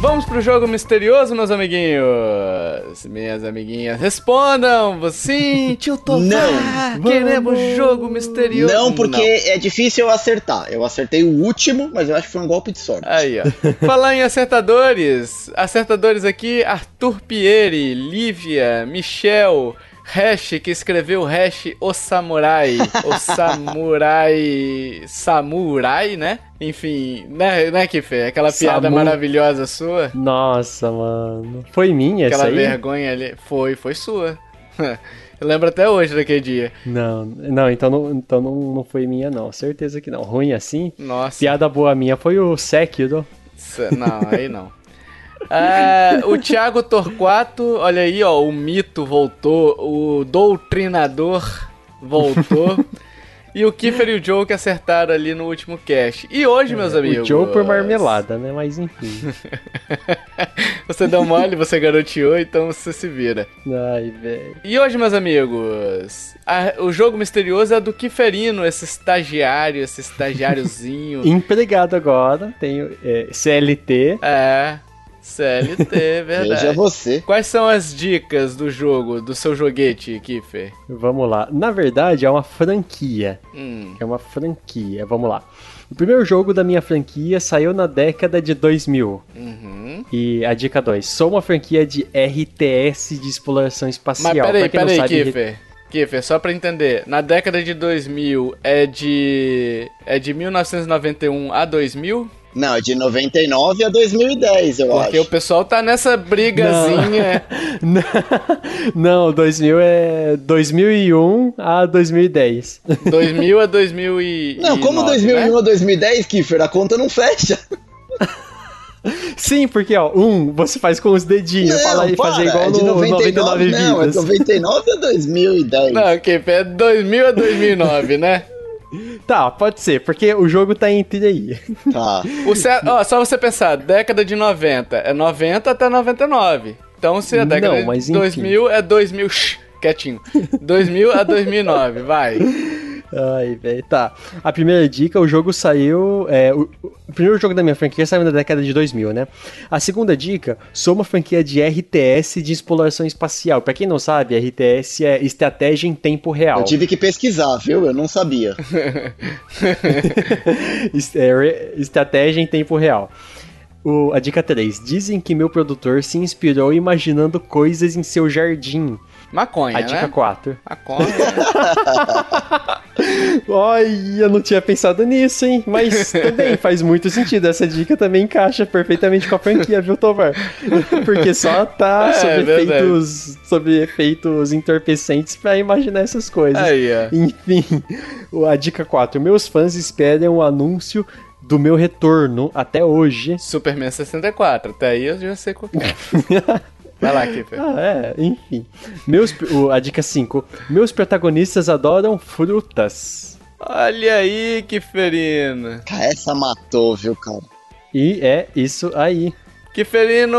Vamos pro jogo misterioso, meus amiguinhos. Minhas amiguinhas, respondam! Sim, tio Tovar! Não! Queremos jogo misterioso! Não, porque não. é difícil eu acertar. Eu acertei o último, mas eu acho que foi um golpe de sorte. Aí, ó. Falar em acertadores. Acertadores aqui, Arthur Pieri, Lívia, Michel, Hash, que escreveu Hash O Samurai. o Samurai. Samurai, né? Enfim, né, né Kife? Aquela piada Samu... maravilhosa sua. Nossa, mano. Foi minha Aquela essa aí? vergonha ali. Foi, foi sua. Eu lembro até hoje daquele dia. Não, não, então não, então não, não foi minha, não. Certeza que não. Ruim assim? Nossa. Piada boa minha foi o Sekiro. Não, aí não. É, o Thiago Torquato, olha aí, ó, o mito voltou, o doutrinador voltou. e o Kiefer e o Joe que acertaram ali no último cast. E hoje, meus é, amigos. O Joe por marmelada, né? Mas enfim. você deu mole, você garoteou, então você se vira. Ai, velho. E hoje, meus amigos, a, o jogo misterioso é do Kiferino, esse estagiário, esse estagiáriozinho. Empregado agora, tenho é, CLT. É. CLT, verdade. Veja você. Quais são as dicas do jogo, do seu joguete, Kiffer? Vamos lá. Na verdade, é uma franquia. Hum. É uma franquia. Vamos lá. O primeiro jogo da minha franquia saiu na década de 2000. Uhum. E a dica 2. Sou uma franquia de RTS de exploração espacial. Mas peraí, peraí, sabe, Kiffer. Kiffer, só pra entender, na década de 2000 é de. é de 1991 a 2000? Não, é de 99 a 2010, eu Porque acho. Porque o pessoal tá nessa brigazinha. Não, não 2000 é 2001 a 2010. 2000 a 2000 e Não, como 2001 né? a 2010, Kiffer, a conta não fecha. Sim, porque ó, um você faz com os dedinhos, não, fala, para, fazer igual é no 99, 99 não, vidas. é 99 a 2010. Não, ok, é 2000 a 2009, né? Tá, pode ser, porque o jogo tá entre aí. Tá. O certo, ó, só você pensar, década de 90 é 90 até 99. Então se a década Não, mas de 2000 é 2000, shh, quietinho. 2000 a 2009, vai. Ai, velho. Tá. A primeira dica, o jogo saiu. É, o, o, primeiro jogo da minha franquia saiu na década de 2000, né? A segunda dica, sou uma franquia de RTS de exploração espacial. Pra quem não sabe, RTS é estratégia em tempo real. Eu tive que pesquisar, viu? Eu não sabia. é, estratégia em tempo real. O, a dica 3. Dizem que meu produtor se inspirou imaginando coisas em seu jardim. Maconha, A dica né? 4. Maconha. Ai, eu não tinha pensado nisso, hein? Mas também faz muito sentido. Essa dica também encaixa perfeitamente com a franquia, viu, Tovar? Porque só tá É, sobre, verdade. efeitos, sobre efeitos entorpecentes pra imaginar essas coisas. Aí, ó. Enfim, o- a dica 4. Meus fãs esperam o anúncio do meu retorno até hoje. Superman 64, até aí eu já sei qual é. Vai lá, Kiffer. Ah, é, enfim. Meus, o- a dica 5. Meus protagonistas adoram frutas. Olha aí, Kifferino. Cara, essa matou, viu, cara? E é isso aí. Kiferino,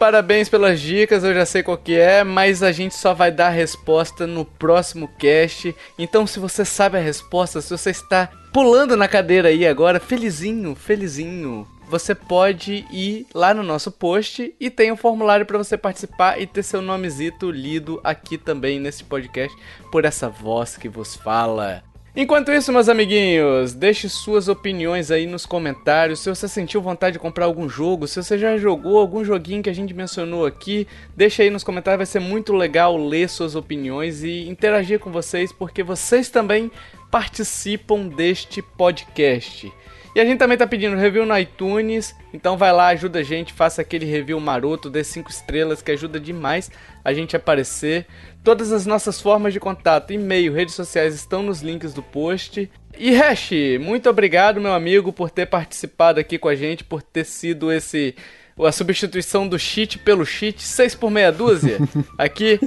parabéns pelas dicas, eu já sei qual que é, mas a gente só vai dar a resposta no próximo cast. Então, se você sabe a resposta, se você está pulando na cadeira aí agora, felizinho, felizinho, você pode ir lá no nosso post e tem um formulário para você participar e ter seu nomezito lido aqui também nesse podcast por essa voz que vos fala. Enquanto isso, meus amiguinhos, deixe suas opiniões aí nos comentários. Se você sentiu vontade de comprar algum jogo, se você já jogou algum joguinho que a gente mencionou aqui, deixa aí nos comentários, vai ser muito legal ler suas opiniões e interagir com vocês, porque vocês também participam deste podcast. E a gente também tá pedindo review no iTunes, então vai lá, ajuda a gente, faça aquele review maroto, dê 5 estrelas que ajuda demais a gente a aparecer. Todas as nossas formas de contato, e-mail, redes sociais estão nos links do post. E Hash, muito obrigado, meu amigo, por ter participado aqui com a gente, por ter sido esse a substituição do cheat pelo cheat, 6 por meia dúzia. Aqui,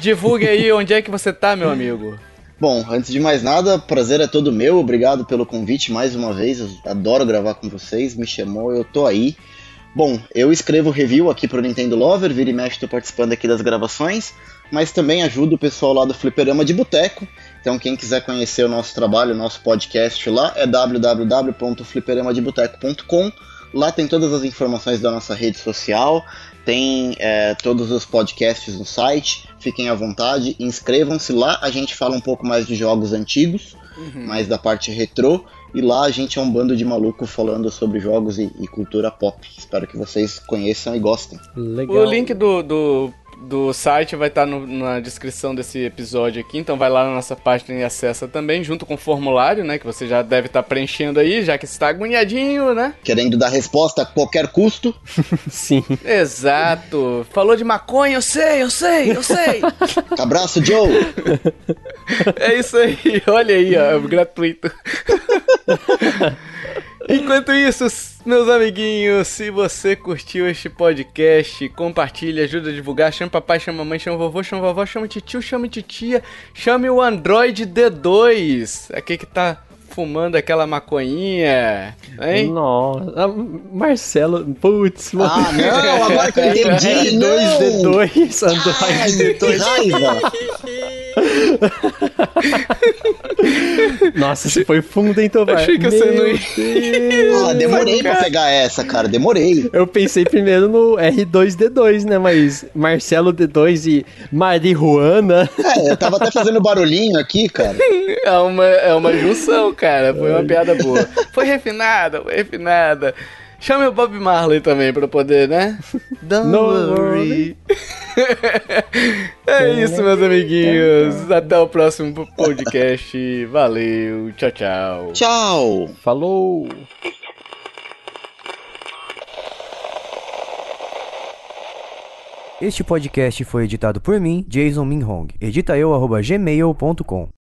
divulgue aí onde é que você tá, meu amigo. Bom, antes de mais nada, prazer é todo meu. Obrigado pelo convite mais uma vez. Eu adoro gravar com vocês. Me chamou, eu tô aí. Bom, eu escrevo review aqui pro Nintendo Lover, vira e mexe, tô participando aqui das gravações, mas também ajudo o pessoal lá do Fliperama de Boteco. Então, quem quiser conhecer o nosso trabalho, o nosso podcast lá, é www.fliperamadeboteco.com. Lá tem todas as informações da nossa rede social, tem é, todos os podcasts no site. Fiquem à vontade, inscrevam-se lá. A gente fala um pouco mais de jogos antigos, uhum. mais da parte retrô. E lá a gente é um bando de maluco falando sobre jogos e, e cultura pop. Espero que vocês conheçam e gostem. Legal. O link do, do do site vai estar tá no, na descrição desse episódio aqui, então vai lá na nossa página e acessa também, junto com o formulário, né, que você já deve estar tá preenchendo aí, já que está agoniadinho, né? Querendo dar resposta a qualquer custo. Sim. Exato. Falou de maconha, eu sei, eu sei, eu sei. Abraço, Joe. é isso aí, olha aí, ó, gratuito. Enquanto isso, meus amiguinhos, se você curtiu este podcast, compartilhe, ajuda a divulgar, chama papai, chama mamãe, chama vovô, chama vovó, chama tio, chama titia, chame o Android D2, aqui que tá fumando aquela maconhinha, hein? Nossa, ah, Marcelo, putz, mano. Ah, não, agora que eu entendi, R2D2, Android D2. Que raiva. Nossa, você foi fundo, hein, Tovar? Achei que você não ia. Ah, demorei pra pegar essa, cara, demorei. Eu pensei primeiro no R2D2, né? Mas Marcelo D2 e Marihuana. É, eu tava até fazendo barulhinho aqui, cara. É uma, é uma junção, cara. Foi uma piada boa. Foi refinada, foi refinada. Chame o Bob Marley também pra poder, né? Don't no worry. é isso, meus amiguinhos. Até o próximo podcast. Valeu. Tchau, tchau. Tchau. Falou. Este podcast foi editado por mim, Jason Minhong. Edita eu, gmail.com.